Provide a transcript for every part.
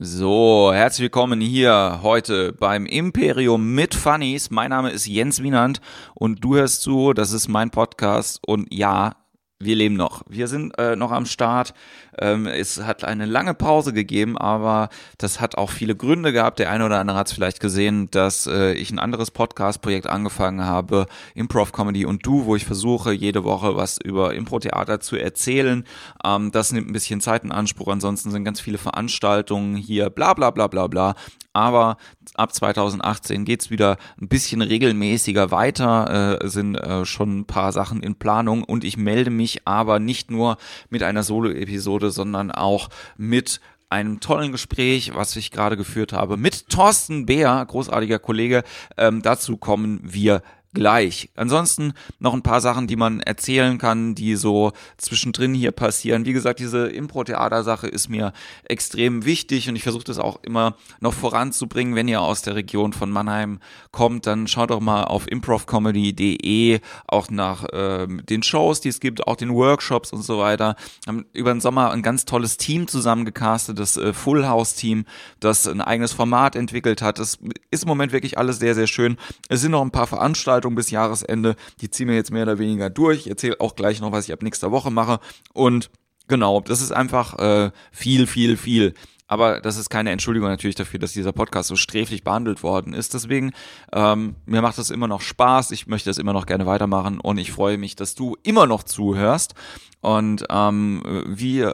So, herzlich willkommen hier heute beim Imperium mit Funnies. Mein Name ist Jens Wienand und du hörst zu, das ist mein Podcast und ja, wir leben noch. Wir sind äh, noch am Start. Ähm, es hat eine lange Pause gegeben, aber das hat auch viele Gründe gehabt. Der eine oder andere hat es vielleicht gesehen, dass äh, ich ein anderes Podcast-Projekt angefangen habe, Improv Comedy und Du, wo ich versuche, jede Woche was über Impro-Theater zu erzählen. Ähm, das nimmt ein bisschen Zeit in Anspruch. Ansonsten sind ganz viele Veranstaltungen hier, bla bla bla bla bla. Aber ab 2018 geht's wieder ein bisschen regelmäßiger weiter, äh, sind äh, schon ein paar Sachen in Planung und ich melde mich aber nicht nur mit einer Solo-Episode, sondern auch mit einem tollen Gespräch, was ich gerade geführt habe, mit Thorsten Beer, großartiger Kollege. Ähm, dazu kommen wir gleich. Ansonsten noch ein paar Sachen, die man erzählen kann, die so zwischendrin hier passieren. Wie gesagt, diese Impro-Theater-Sache ist mir extrem wichtig und ich versuche das auch immer noch voranzubringen. Wenn ihr aus der Region von Mannheim kommt, dann schaut doch mal auf improvcomedy.de auch nach äh, den Shows, die es gibt, auch den Workshops und so weiter. Haben über den Sommer ein ganz tolles Team zusammengecastet, das äh, Full House Team, das ein eigenes Format entwickelt hat. Das ist im Moment wirklich alles sehr, sehr schön. Es sind noch ein paar Veranstaltungen Veranstaltung bis Jahresende. Die ziehen wir jetzt mehr oder weniger durch. Ich erzähle auch gleich noch, was ich ab nächster Woche mache. Und genau, das ist einfach äh, viel, viel, viel. Aber das ist keine Entschuldigung natürlich dafür, dass dieser Podcast so sträflich behandelt worden ist. Deswegen, ähm, mir macht das immer noch Spaß. Ich möchte das immer noch gerne weitermachen und ich freue mich, dass du immer noch zuhörst. Und ähm, wie äh,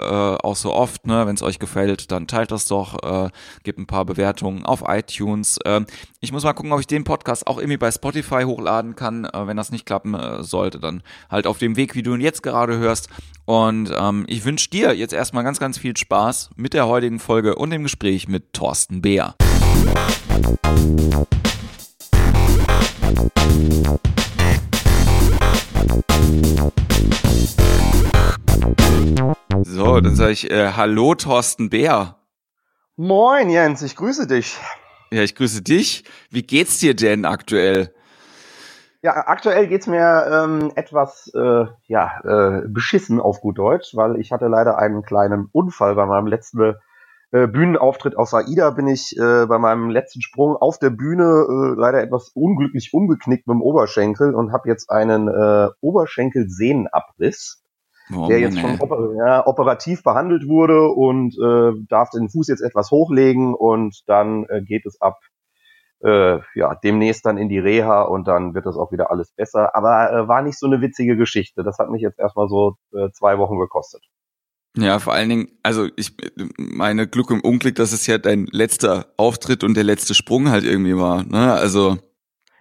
auch so oft, ne, wenn es euch gefällt, dann teilt das doch, äh, gebt ein paar Bewertungen auf iTunes. Ähm, ich muss mal gucken, ob ich den Podcast auch irgendwie bei Spotify hochladen kann. Äh, wenn das nicht klappen äh, sollte, dann halt auf dem Weg, wie du ihn jetzt gerade hörst. Und ähm, ich wünsche dir jetzt erstmal ganz, ganz viel Spaß mit der heutigen Folge und dem Gespräch mit Thorsten Beer. So, dann sage ich äh, Hallo Thorsten Bär. Moin Jens, ich grüße dich. Ja, ich grüße dich. Wie geht's dir denn aktuell? Ja, aktuell geht's mir ähm, etwas äh, ja, äh, beschissen auf gut Deutsch, weil ich hatte leider einen kleinen Unfall bei meinem letzten äh, Bühnenauftritt aus AIDA bin ich äh, bei meinem letzten Sprung auf der Bühne äh, leider etwas unglücklich umgeknickt mit dem Oberschenkel und habe jetzt einen äh, Oberschenkelsehnenabriss oh, der jetzt schon oper ja, operativ behandelt wurde und äh, darf den Fuß jetzt etwas hochlegen und dann äh, geht es ab äh, ja demnächst dann in die Reha und dann wird das auch wieder alles besser. Aber äh, war nicht so eine witzige Geschichte. Das hat mich jetzt erstmal so äh, zwei Wochen gekostet. Ja, vor allen Dingen, also ich meine Glück im Unglück, dass es ja dein letzter Auftritt und der letzte Sprung halt irgendwie war. Ne? Also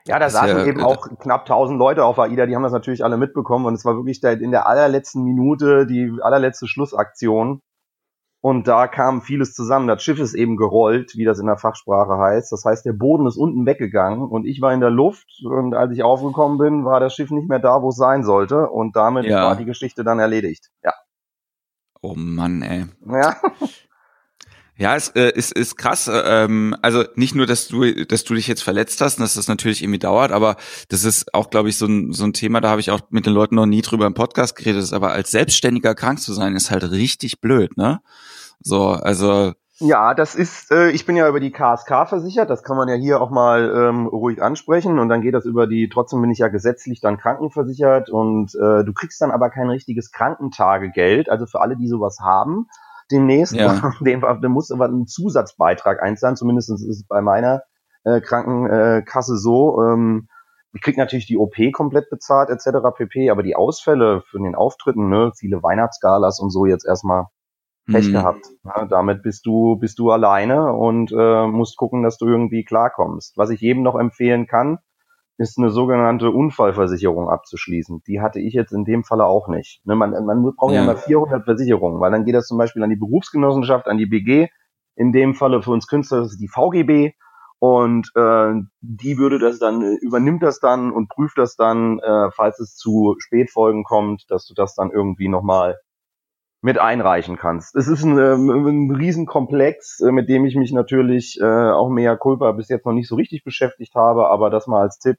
ja, da saßen ja, eben äh, auch knapp 1000 Leute auf AIDA, die haben das natürlich alle mitbekommen und es war wirklich der, in der allerletzten Minute die allerletzte Schlussaktion und da kam vieles zusammen. Das Schiff ist eben gerollt, wie das in der Fachsprache heißt. Das heißt, der Boden ist unten weggegangen und ich war in der Luft und als ich aufgekommen bin, war das Schiff nicht mehr da, wo es sein sollte und damit ja. war die Geschichte dann erledigt. Ja. Oh Mann, ey. Ja. Ja, es äh, ist, ist krass. Äh, ähm, also nicht nur, dass du, dass du dich jetzt verletzt hast und dass das natürlich irgendwie dauert, aber das ist auch, glaube ich, so ein, so ein Thema, da habe ich auch mit den Leuten noch nie drüber im Podcast geredet. Aber als Selbstständiger krank zu sein, ist halt richtig blöd, ne? So, also. Ja, das ist, äh, ich bin ja über die KSK versichert, das kann man ja hier auch mal ähm, ruhig ansprechen und dann geht das über die, trotzdem bin ich ja gesetzlich dann krankenversichert und äh, du kriegst dann aber kein richtiges Krankentagegeld, also für alle, die sowas haben demnächst. Ja. Den, den muss aber ein Zusatzbeitrag einzahlen, zumindest ist es bei meiner äh, Krankenkasse so. Ähm, ich krieg natürlich die OP komplett bezahlt, etc. pp, aber die Ausfälle für den Auftritten, ne, viele Weihnachtsgalas und so jetzt erstmal Pech mhm. gehabt. Ja, damit bist du, bist du alleine und äh, musst gucken, dass du irgendwie klarkommst. Was ich jedem noch empfehlen kann, ist eine sogenannte Unfallversicherung abzuschließen. Die hatte ich jetzt in dem Falle auch nicht. Ne, man, man braucht ja. ja mal 400 Versicherungen, weil dann geht das zum Beispiel an die Berufsgenossenschaft, an die BG. In dem Falle für uns Künstler ist es die VGB. Und äh, die würde das dann, übernimmt das dann und prüft das dann, äh, falls es zu Spätfolgen kommt, dass du das dann irgendwie nochmal mit einreichen kannst. Es ist ein, ähm, ein Riesenkomplex, äh, mit dem ich mich natürlich äh, auch mehr Culpa bis jetzt noch nicht so richtig beschäftigt habe, aber das mal als Tipp.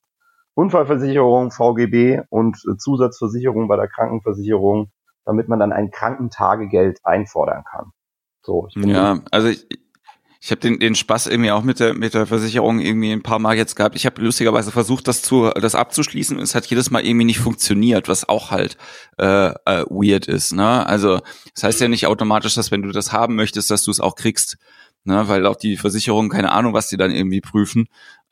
Unfallversicherung, VGB und äh, Zusatzversicherung bei der Krankenversicherung, damit man dann ein Krankentagegeld einfordern kann. So. ja, also ich, Ich habe den, den Spaß irgendwie auch mit der, mit der Versicherung irgendwie ein paar Mal jetzt gehabt. Ich habe lustigerweise versucht, das zu, das abzuschließen und es hat jedes Mal irgendwie nicht funktioniert, was auch halt äh, äh, weird ist. Ne? Also das heißt ja nicht automatisch, dass wenn du das haben möchtest, dass du es auch kriegst. Ne? Weil auch die Versicherungen, keine Ahnung, was die dann irgendwie prüfen.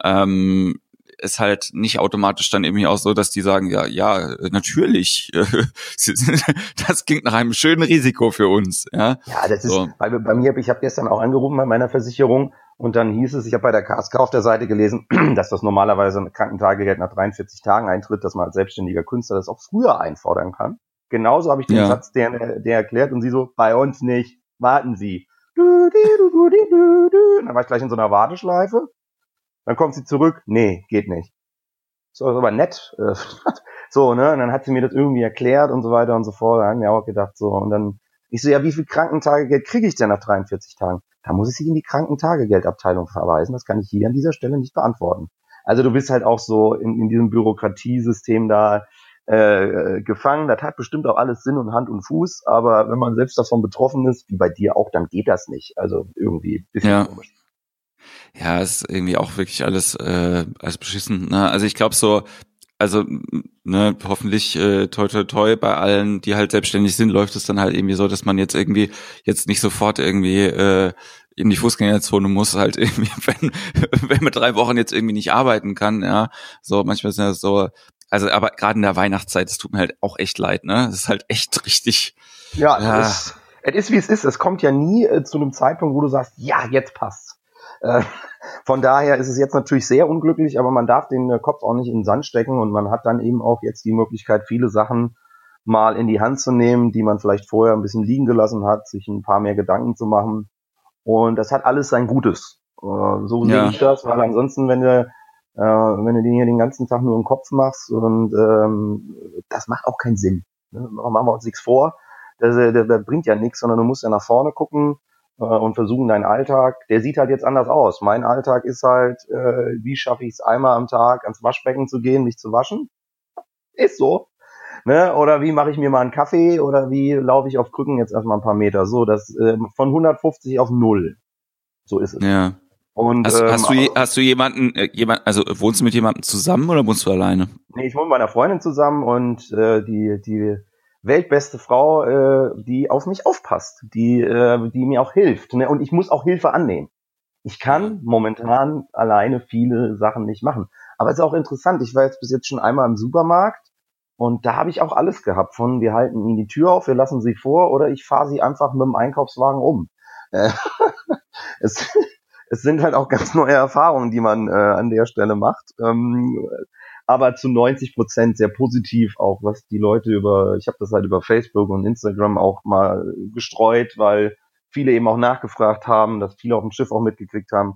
Ähm, ist halt nicht automatisch dann irgendwie auch so, dass die sagen, ja, ja, natürlich, das klingt nach einem schönen Risiko für uns. Ja, ja das ist, bei, bei mir, ich habe gestern auch angerufen bei meiner Versicherung und dann hieß es, ich habe bei der KSK auf der Seite gelesen, dass das normalerweise ein Krankentagegeld nach 43 Tagen eintritt, dass man als selbstständiger Künstler das auch früher einfordern kann. Genauso habe ich den ja. Satz der, der erklärt und sie so, bei uns nicht, warten Sie. Du, du, du, du, du, du. Dann war ich gleich in so einer Warteschleife dann kommt sie zurück, nee, geht nicht. So, ist aber nett. Äh, so, ne? Und dann hat sie mir das irgendwie erklärt und so weiter und so fort. Da haben wir auch gedacht, so. Und dann, ich so, ja, wie viel Krankentagegeld kriege ich denn nach 43 Tagen? Da muss ich sie in die Krankentagegeldabteilung verweisen. Das kann ich hier an dieser Stelle nicht beantworten. Also du bist halt auch so in, in diesem Bürokratiesystem da äh, gefangen. Das hat bestimmt auch alles Sinn und Hand und Fuß, aber wenn man selbst davon betroffen ist, wie bei dir auch, dann geht das nicht. Also irgendwie bisschen ja. komisch ja, ist irgendwie auch wirklich alles, äh, alles beschissen. Ne? Also ich glaube so, also ne, hoffentlich äh, toi toi toi bei allen, die halt selbstständig sind, läuft es dann halt irgendwie so, dass man jetzt irgendwie jetzt nicht sofort irgendwie äh, in die Fußgängerzone muss, halt irgendwie, wenn, wenn man drei Wochen jetzt irgendwie nicht arbeiten kann, ja. So, manchmal ist ja so, also aber gerade in der Weihnachtszeit, es tut mir halt auch echt leid, ne? Es ist halt echt richtig. Ja, ja. Es, es ist wie es ist. Es kommt ja nie äh, zu einem Zeitpunkt, wo du sagst, ja, jetzt passt. Äh, von daher ist es jetzt natürlich sehr unglücklich, aber man darf den äh, Kopf auch nicht in den Sand stecken und man hat dann eben auch jetzt die Möglichkeit, viele Sachen mal in die Hand zu nehmen, die man vielleicht vorher ein bisschen liegen gelassen hat, sich ein paar mehr Gedanken zu machen. Und das hat alles sein Gutes. Äh, so sehe ich das, weil ansonsten, wenn du, wenn du den hier den ganzen Tag nur im Kopf machst und ähm, das macht auch keinen Sinn. Ne? Machen wir uns nichts vor. Das, das, das bringt ja nichts, sondern du musst ja nach vorne gucken und versuchen deinen Alltag, der sieht halt jetzt anders aus. Mein Alltag ist halt, äh, wie schaffe ich es einmal am Tag ans Waschbecken zu gehen, mich zu waschen? Ist so. Ne? Oder wie mache ich mir mal einen Kaffee oder wie laufe ich auf Krücken jetzt erstmal ein paar Meter? So, das äh, von 150 auf null. So ist es. Ja. Und, hast, ähm, hast, du, hast du jemanden, äh, jemand, also wohnst du mit jemandem zusammen oder wohnst du alleine? Nee, ich wohne mit meiner Freundin zusammen und äh, die, die weltbeste Frau, äh, die auf mich aufpasst, die, äh, die mir auch hilft. Ne? Und ich muss auch Hilfe annehmen. Ich kann momentan alleine viele Sachen nicht machen. Aber es ist auch interessant. Ich war jetzt bis jetzt schon einmal im Supermarkt und da habe ich auch alles gehabt. Von wir halten ihnen die Tür auf, wir lassen sie vor oder ich fahre sie einfach mit dem Einkaufswagen um. Äh, es, es sind halt auch ganz neue Erfahrungen, die man äh, an der Stelle macht. Ähm, aber zu 90 Prozent sehr positiv auch, was die Leute über, ich habe das halt über Facebook und Instagram auch mal gestreut, weil viele eben auch nachgefragt haben, dass viele auf dem Schiff auch mitgekriegt haben.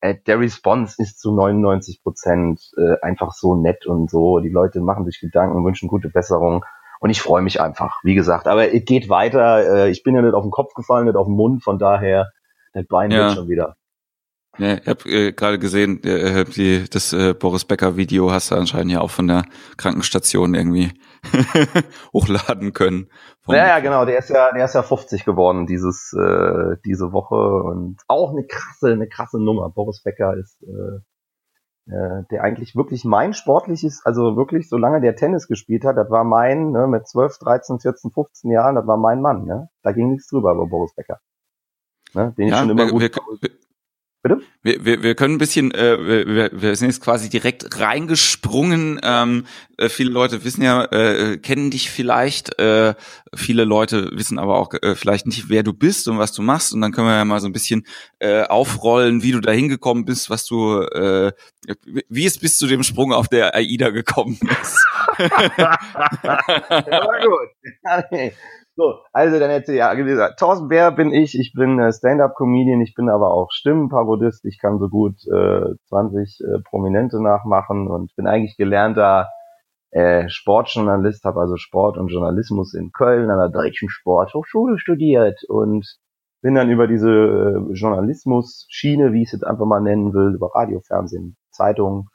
Äh, der Response ist zu 99 Prozent äh, einfach so nett und so. Die Leute machen sich Gedanken, wünschen gute Besserung. Und ich freue mich einfach, wie gesagt. Aber es geht weiter. Äh, ich bin ja nicht auf den Kopf gefallen, nicht auf den Mund. Von daher, das Bein ja. wird schon wieder. Ja, ich habe äh, gerade gesehen, äh, die, das äh, Boris Becker Video hast du anscheinend ja auch von der Krankenstation irgendwie hochladen können. Ja, ja, genau. Der ist ja, der ist ja 50 geworden dieses äh, diese Woche und auch eine krasse, eine krasse Nummer. Boris Becker ist äh, äh, der eigentlich wirklich mein sportliches, also wirklich, solange der Tennis gespielt hat, das war mein, ne, mit 12, 13, 14, 15 Jahren, das war mein Mann, ne? Da ging nichts drüber über Boris Becker. Ne? Den ja, ich schon immer wir, gut. Wir, Bitte? Wir, wir, wir können ein bisschen, äh, wir, wir sind jetzt quasi direkt reingesprungen. Ähm, äh, viele Leute wissen ja, äh, kennen dich vielleicht. Äh, viele Leute wissen aber auch äh, vielleicht nicht, wer du bist und was du machst. Und dann können wir ja mal so ein bisschen äh, aufrollen, wie du da hingekommen bist, was du, äh, wie es bis zu dem Sprung auf der AIDA gekommen ist. ja, gut. So, also dann hätte ja gesagt, Thorsten Bär bin ich, ich bin äh, Stand-up-Comedian, ich bin aber auch Stimmenparodist, ich kann so gut äh, 20 äh, Prominente nachmachen und bin eigentlich gelernter äh, Sportjournalist, habe also Sport und Journalismus in Köln an der Deutschen Sporthochschule studiert und bin dann über diese äh, Journalismus-Schiene, wie ich es jetzt einfach mal nennen will, über Radio, Fernsehen, Zeitungen,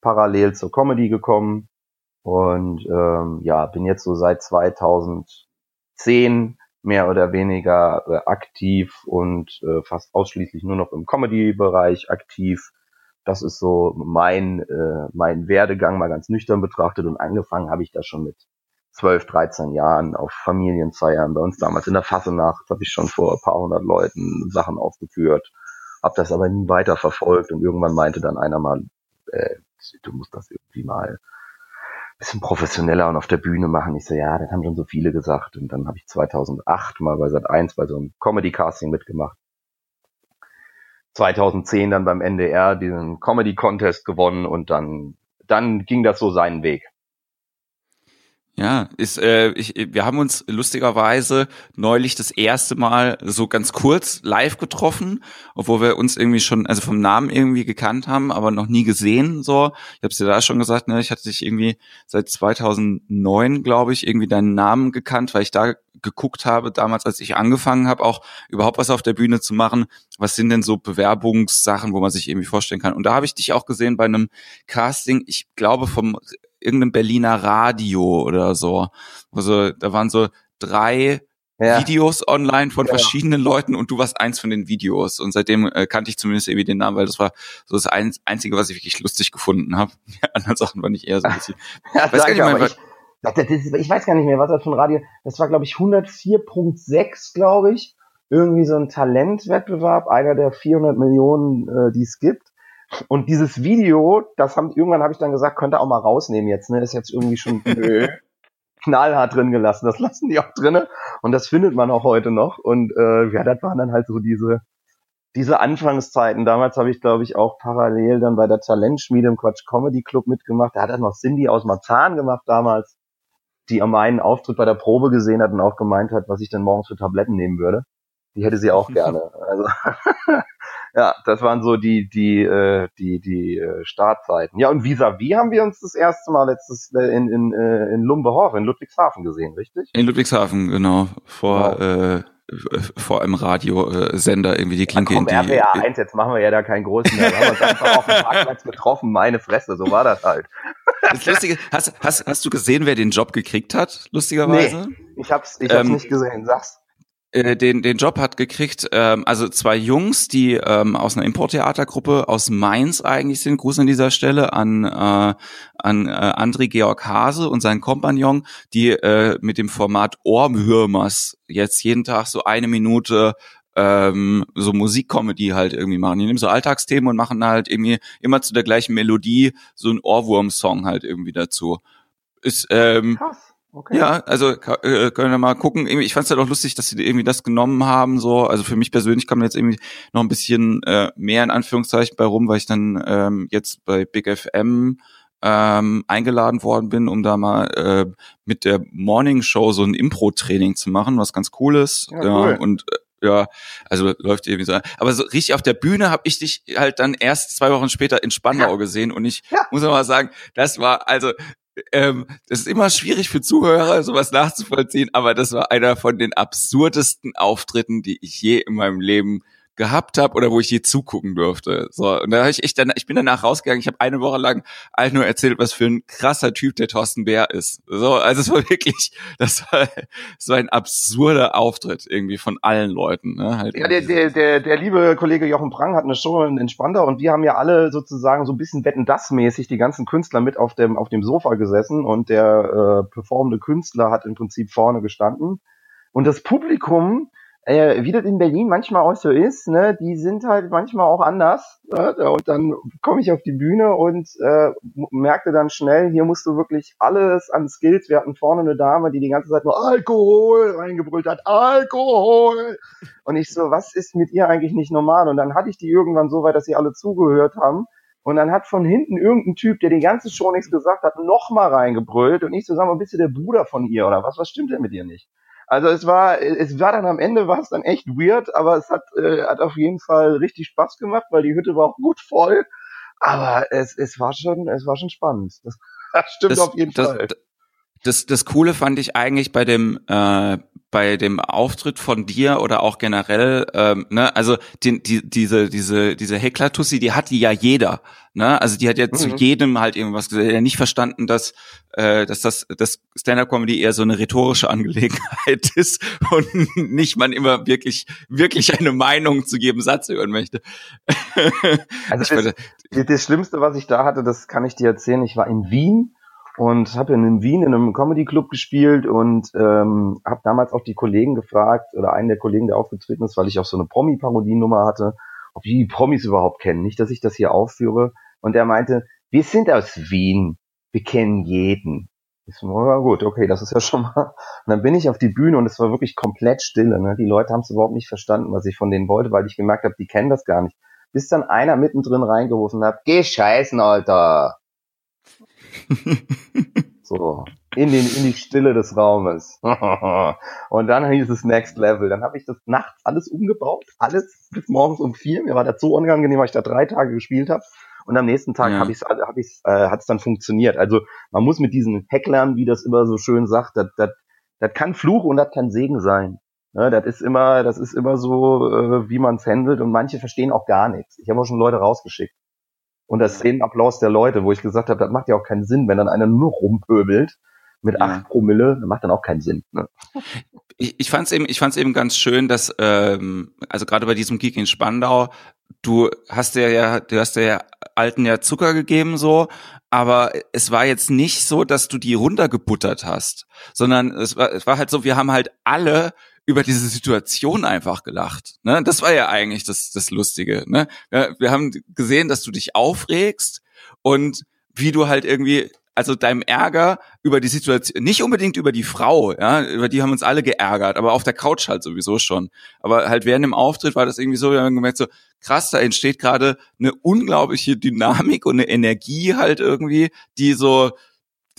parallel zur Comedy gekommen und ähm, ja, bin jetzt so seit 2000 zehn mehr oder weniger äh, aktiv und äh, fast ausschließlich nur noch im Comedy-Bereich aktiv. Das ist so mein, äh, mein Werdegang mal ganz nüchtern betrachtet und angefangen habe ich da schon mit 12, 13 Jahren auf Familienfeiern. Bei uns damals in der Fassenacht habe ich schon vor ein paar hundert Leuten Sachen aufgeführt, habe das aber nie weiter verfolgt und irgendwann meinte dann einer mal, äh, du musst das irgendwie mal bisschen professioneller und auf der Bühne machen. Ich so, ja, das haben schon so viele gesagt. Und dann habe ich 2008 mal bei Sat 1 bei so einem Comedy-Casting mitgemacht. 2010 dann beim NDR diesen Comedy-Contest gewonnen und dann, dann ging das so seinen Weg. Ja, ist, äh, ich, wir haben uns lustigerweise neulich das erste Mal so ganz kurz live getroffen, obwohl wir uns irgendwie schon, also vom Namen irgendwie gekannt haben, aber noch nie gesehen. So, ich habe dir da schon gesagt, ne, ich hatte dich irgendwie seit 2009, glaube ich, irgendwie deinen Namen gekannt, weil ich da geguckt habe damals, als ich angefangen habe, auch überhaupt was auf der Bühne zu machen. Was sind denn so Bewerbungssachen, wo man sich irgendwie vorstellen kann? Und da habe ich dich auch gesehen bei einem Casting, ich glaube vom irgendeinem Berliner Radio oder so. Also da waren so drei ja. Videos online von ja. verschiedenen Leuten und du warst eins von den Videos. Und seitdem äh, kannte ich zumindest irgendwie den Namen, weil das war so das ein, Einzige, was ich wirklich lustig gefunden habe. Die anderen Sachen waren nicht eher so ein bisschen. ja, weiß danke, mehr, ich, das, das, ich weiß gar nicht mehr, was das für ein Radio. Das war, glaube ich, 104.6, glaube ich. Irgendwie so ein Talentwettbewerb, einer der 400 Millionen, äh, die es gibt. Und dieses Video, das haben irgendwann habe ich dann gesagt, könnte auch mal rausnehmen jetzt, ne? Ist jetzt irgendwie schon nö, knallhart drin gelassen. Das lassen die auch drinne und das findet man auch heute noch. Und äh, ja, das waren dann halt so diese diese Anfangszeiten. Damals habe ich, glaube ich, auch parallel dann bei der Talentschmiede im Quatsch Comedy Club mitgemacht. Da hat dann noch Cindy aus Marzahn gemacht damals, die an meinen Auftritt bei der Probe gesehen hat und auch gemeint hat, was ich denn morgens für Tabletten nehmen würde. Die hätte sie auch gerne. Also ja, das waren so die die äh, die die äh, Startzeiten. Ja und vis-à-vis haben wir uns das erste Mal letztes äh, in in äh, in Lumbehof in Ludwigshafen gesehen, richtig? In Ludwigshafen genau vor genau. Äh, vor einem Radiosender irgendwie die Klinke in die RPA 1, jetzt machen wir ja da keinen großen mehr. Wir haben uns einfach auf dem Parkplatz getroffen, meine Fresse, so war das halt. Das Lustige, hast, hast, hast du gesehen, wer den Job gekriegt hat, lustigerweise? Nee, ich hab's, ich hab's ähm, nicht gesehen, sag's. Äh, den, den Job hat gekriegt, ähm, also zwei Jungs, die ähm, aus einer Importtheatergruppe aus Mainz eigentlich sind. Gruß an dieser Stelle an, äh, an äh, André Georg Hase und seinen Kompagnon, die äh, mit dem Format Ohrwürmers jetzt jeden Tag so eine Minute ähm, so Musikcomedy halt irgendwie machen. Die nehmen so Alltagsthemen und machen halt irgendwie immer zu der gleichen Melodie so einen Ohrwurm-Song halt irgendwie dazu. Ist, ähm, Krass Okay. Ja, also äh, können wir mal gucken. Ich fand es halt auch lustig, dass sie irgendwie das genommen haben. So, also für mich persönlich kam jetzt irgendwie noch ein bisschen äh, mehr in Anführungszeichen bei rum, weil ich dann ähm, jetzt bei Big FM ähm, eingeladen worden bin, um da mal äh, mit der Morning Show so ein Impro-Training zu machen, was ganz cool ist. Ja, cool. ja und äh, ja, also läuft irgendwie so. Aber so richtig auf der Bühne habe ich dich halt dann erst zwei Wochen später in Spandau ja. gesehen und ich ja. muss mal sagen, das war also ähm, das ist immer schwierig für Zuhörer, sowas nachzuvollziehen, aber das war einer von den absurdesten Auftritten, die ich je in meinem Leben gehabt habe oder wo ich je zugucken durfte. So und da habe ich echt dann, ich bin danach rausgegangen. Ich habe eine Woche lang allen nur erzählt, was für ein krasser Typ der Thorsten Bär ist. So, also es war wirklich, das war, das war ein absurder Auftritt irgendwie von allen Leuten. Ne? Halt ja, der, der, der, der liebe Kollege Jochen Prang hat eine Show in, Spandau und wir haben ja alle sozusagen so ein bisschen wetten das mäßig die ganzen Künstler mit auf dem auf dem Sofa gesessen und der äh, performende Künstler hat im Prinzip vorne gestanden und das Publikum äh, wie das in Berlin manchmal auch so ist, ne, die sind halt manchmal auch anders. Ne? Und dann komme ich auf die Bühne und äh, merkte dann schnell, hier musst du wirklich alles an Skills. Wir hatten vorne eine Dame, die die ganze Zeit nur Alkohol reingebrüllt hat, Alkohol. Und ich so, was ist mit ihr eigentlich nicht normal? Und dann hatte ich die irgendwann so weit, dass sie alle zugehört haben. Und dann hat von hinten irgendein Typ, der die ganze Show nichts gesagt hat, nochmal reingebrüllt. Und ich so, sag mal, bist du der Bruder von ihr oder was? Was stimmt denn mit dir nicht? Also es war, es war dann am Ende war es dann echt weird, aber es hat, äh, hat auf jeden Fall richtig Spaß gemacht, weil die Hütte war auch gut voll. Aber es, es war schon, es war schon spannend. Das, das stimmt das, auf jeden das, Fall. Das, das Coole fand ich eigentlich bei dem, äh, bei dem Auftritt von dir oder auch generell, ähm, ne, also die, die, diese, diese, diese Heckler-Tussi, die hat die ja jeder. Ne? Also die hat ja mhm. zu jedem halt irgendwas gesagt. Hat nicht verstanden, dass, äh, dass das dass Stand-up-Comedy eher so eine rhetorische Angelegenheit ist und nicht man immer wirklich, wirklich eine Meinung zu jedem Satz hören möchte. also das, das Schlimmste, was ich da hatte, das kann ich dir erzählen. Ich war in Wien und habe in Wien in einem Comedy Club gespielt und ähm, habe damals auch die Kollegen gefragt oder einen der Kollegen, der aufgetreten ist, weil ich auch so eine Promi-Parodiennummer hatte, ob die die Promis überhaupt kennen. Nicht, dass ich das hier aufführe. Und er meinte, wir sind aus Wien, wir kennen jeden. Ich so, ja gut, okay, das ist ja schon mal. Und dann bin ich auf die Bühne und es war wirklich komplett stille. Ne? Die Leute haben es überhaupt nicht verstanden, was ich von denen wollte, weil ich gemerkt habe, die kennen das gar nicht. Bis dann einer mittendrin reingerufen hat, geh scheißen, Alter. so, in, den, in die Stille des Raumes. und dann hieß es Next Level. Dann habe ich das nachts alles umgebaut, alles bis morgens um vier. Mir war das so unangenehm, weil ich da drei Tage gespielt habe. Und am nächsten Tag ja. habe ich es hab ich's, äh, hat's dann funktioniert. Also man muss mit diesen Hecklern, wie das immer so schön sagt, das, das, das kann Fluch und das kann Segen sein. Ja, das ist immer, das ist immer so, äh, wie man es handelt und manche verstehen auch gar nichts. Ich habe auch schon Leute rausgeschickt und das Szenenapplaus der Leute, wo ich gesagt habe, das macht ja auch keinen Sinn, wenn dann einer nur rumpöbelt mit acht ja. Promille, das macht dann auch keinen Sinn. Ne? Ich, ich fand es eben, ich fand's eben ganz schön, dass ähm, also gerade bei diesem Geek in Spandau, du hast ja, ja, du hast ja alten ja Zucker gegeben so, aber es war jetzt nicht so, dass du die runtergebuttert hast, sondern es war, es war halt so, wir haben halt alle über diese Situation einfach gelacht. Ne? Das war ja eigentlich das, das Lustige. Ne? Wir, wir haben gesehen, dass du dich aufregst und wie du halt irgendwie also deinem Ärger über die Situation, nicht unbedingt über die Frau, ja, über die haben uns alle geärgert, aber auf der Couch halt sowieso schon. Aber halt während dem Auftritt war das irgendwie so, wir haben gemerkt so, krass, da entsteht gerade eine unglaubliche Dynamik und eine Energie halt irgendwie, die so,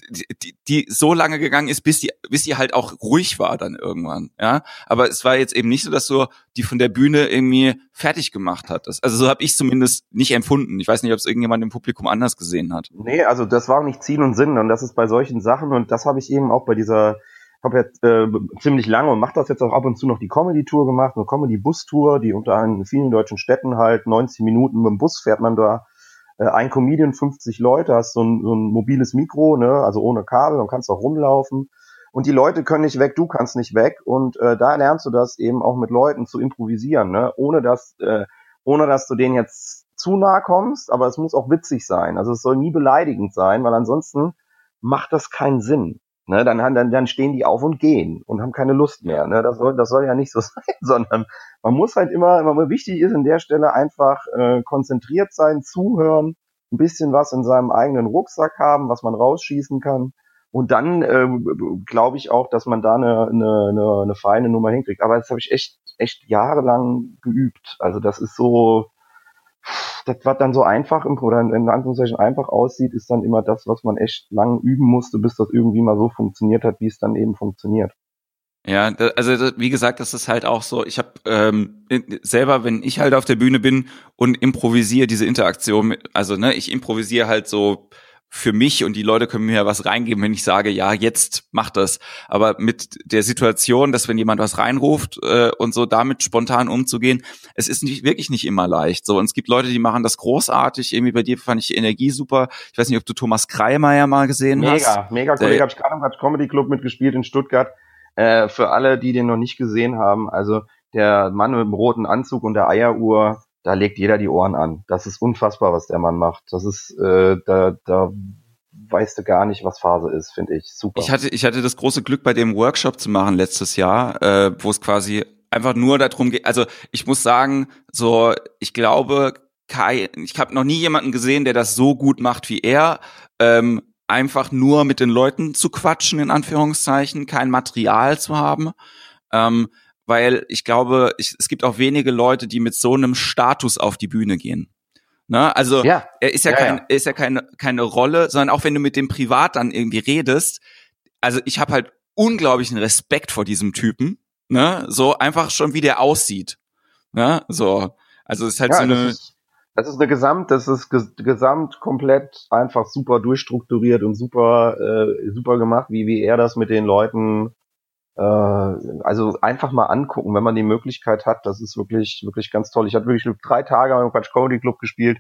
die, die so lange gegangen ist, bis sie, bis sie halt auch ruhig war dann irgendwann, ja. Aber es war jetzt eben nicht so, dass so die von der Bühne irgendwie fertig gemacht hat. Also so habe ich zumindest nicht empfunden. Ich weiß nicht, ob es irgendjemand im Publikum anders gesehen hat. Nee, also das war nicht Ziel und Sinn und das ist bei solchen Sachen und das habe ich eben auch bei dieser habe jetzt äh, ziemlich lange und mache das jetzt auch ab und zu noch die Comedy-Tour gemacht, eine Comedy-Bus-Tour, die unter in vielen deutschen Städten halt 90 Minuten mit dem Bus fährt man da äh, ein Comedian, 50 Leute, hast so ein, so ein mobiles Mikro, ne, also ohne Kabel und kannst auch rumlaufen. Und die Leute können nicht weg, du kannst nicht weg. Und äh, da lernst du das eben auch mit Leuten zu improvisieren, ne? ohne dass, äh, ohne dass du denen jetzt zu nah kommst, aber es muss auch witzig sein. Also es soll nie beleidigend sein, weil ansonsten macht das keinen Sinn. Ne, dann, dann, dann stehen die auf und gehen und haben keine Lust mehr. Ne? Das, soll, das soll ja nicht so sein, sondern man muss halt immer, immer wichtig ist in der Stelle einfach äh, konzentriert sein, zuhören, ein bisschen was in seinem eigenen Rucksack haben, was man rausschießen kann. Und dann äh, glaube ich auch, dass man da eine, eine, eine, eine feine Nummer hinkriegt. Aber das habe ich echt, echt jahrelang geübt. Also das ist so, das, was dann so einfach oder in Anführungszeichen einfach aussieht, ist dann immer das, was man echt lang üben musste, bis das irgendwie mal so funktioniert hat, wie es dann eben funktioniert. Ja, also wie gesagt, das ist halt auch so, ich habe ähm, selber, wenn ich halt auf der Bühne bin und improvisiere diese Interaktion, also ne, ich improvisiere halt so für mich und die Leute können mir ja was reingeben, wenn ich sage, ja, jetzt mach das. Aber mit der Situation, dass wenn jemand was reinruft äh, und so damit spontan umzugehen, es ist nicht, wirklich nicht immer leicht. So und es gibt Leute, die machen das großartig. Irgendwie bei dir fand ich die Energie super. Ich weiß nicht, ob du Thomas Kreimeier mal gesehen mega, hast. Mega, mega Kollege, habe ich gerade im Comedy Club mitgespielt in Stuttgart. Äh, für alle, die den noch nicht gesehen haben, also der Mann mit dem roten Anzug und der Eieruhr, da legt jeder die Ohren an. Das ist unfassbar, was der Mann macht. Das ist, äh, da, da weißt du gar nicht, was Phase ist, finde ich. Super. Ich hatte, ich hatte das große Glück, bei dem Workshop zu machen letztes Jahr, äh, wo es quasi einfach nur darum geht. Also ich muss sagen, so ich glaube, Kai, ich habe noch nie jemanden gesehen, der das so gut macht wie er. Ähm, einfach nur mit den Leuten zu quatschen, in Anführungszeichen, kein Material zu haben. Ähm, weil ich glaube, ich, es gibt auch wenige Leute, die mit so einem Status auf die Bühne gehen. Ne? Also ja. er ist ja, ja kein, er ist ja keine, keine Rolle, sondern auch wenn du mit dem privat dann irgendwie redest, also ich habe halt unglaublichen Respekt vor diesem Typen, ne? So einfach schon wie der aussieht. Ne? So. Also es ist halt ja, so eine. Ist, Das ist eine Gesamt, das ist gesamt komplett einfach super durchstrukturiert und super, äh, super gemacht, wie, wie er das mit den Leuten, äh, also einfach mal angucken, wenn man die Möglichkeit hat. Das ist wirklich, wirklich ganz toll. Ich hatte wirklich drei Tage im Quatsch Comedy Club gespielt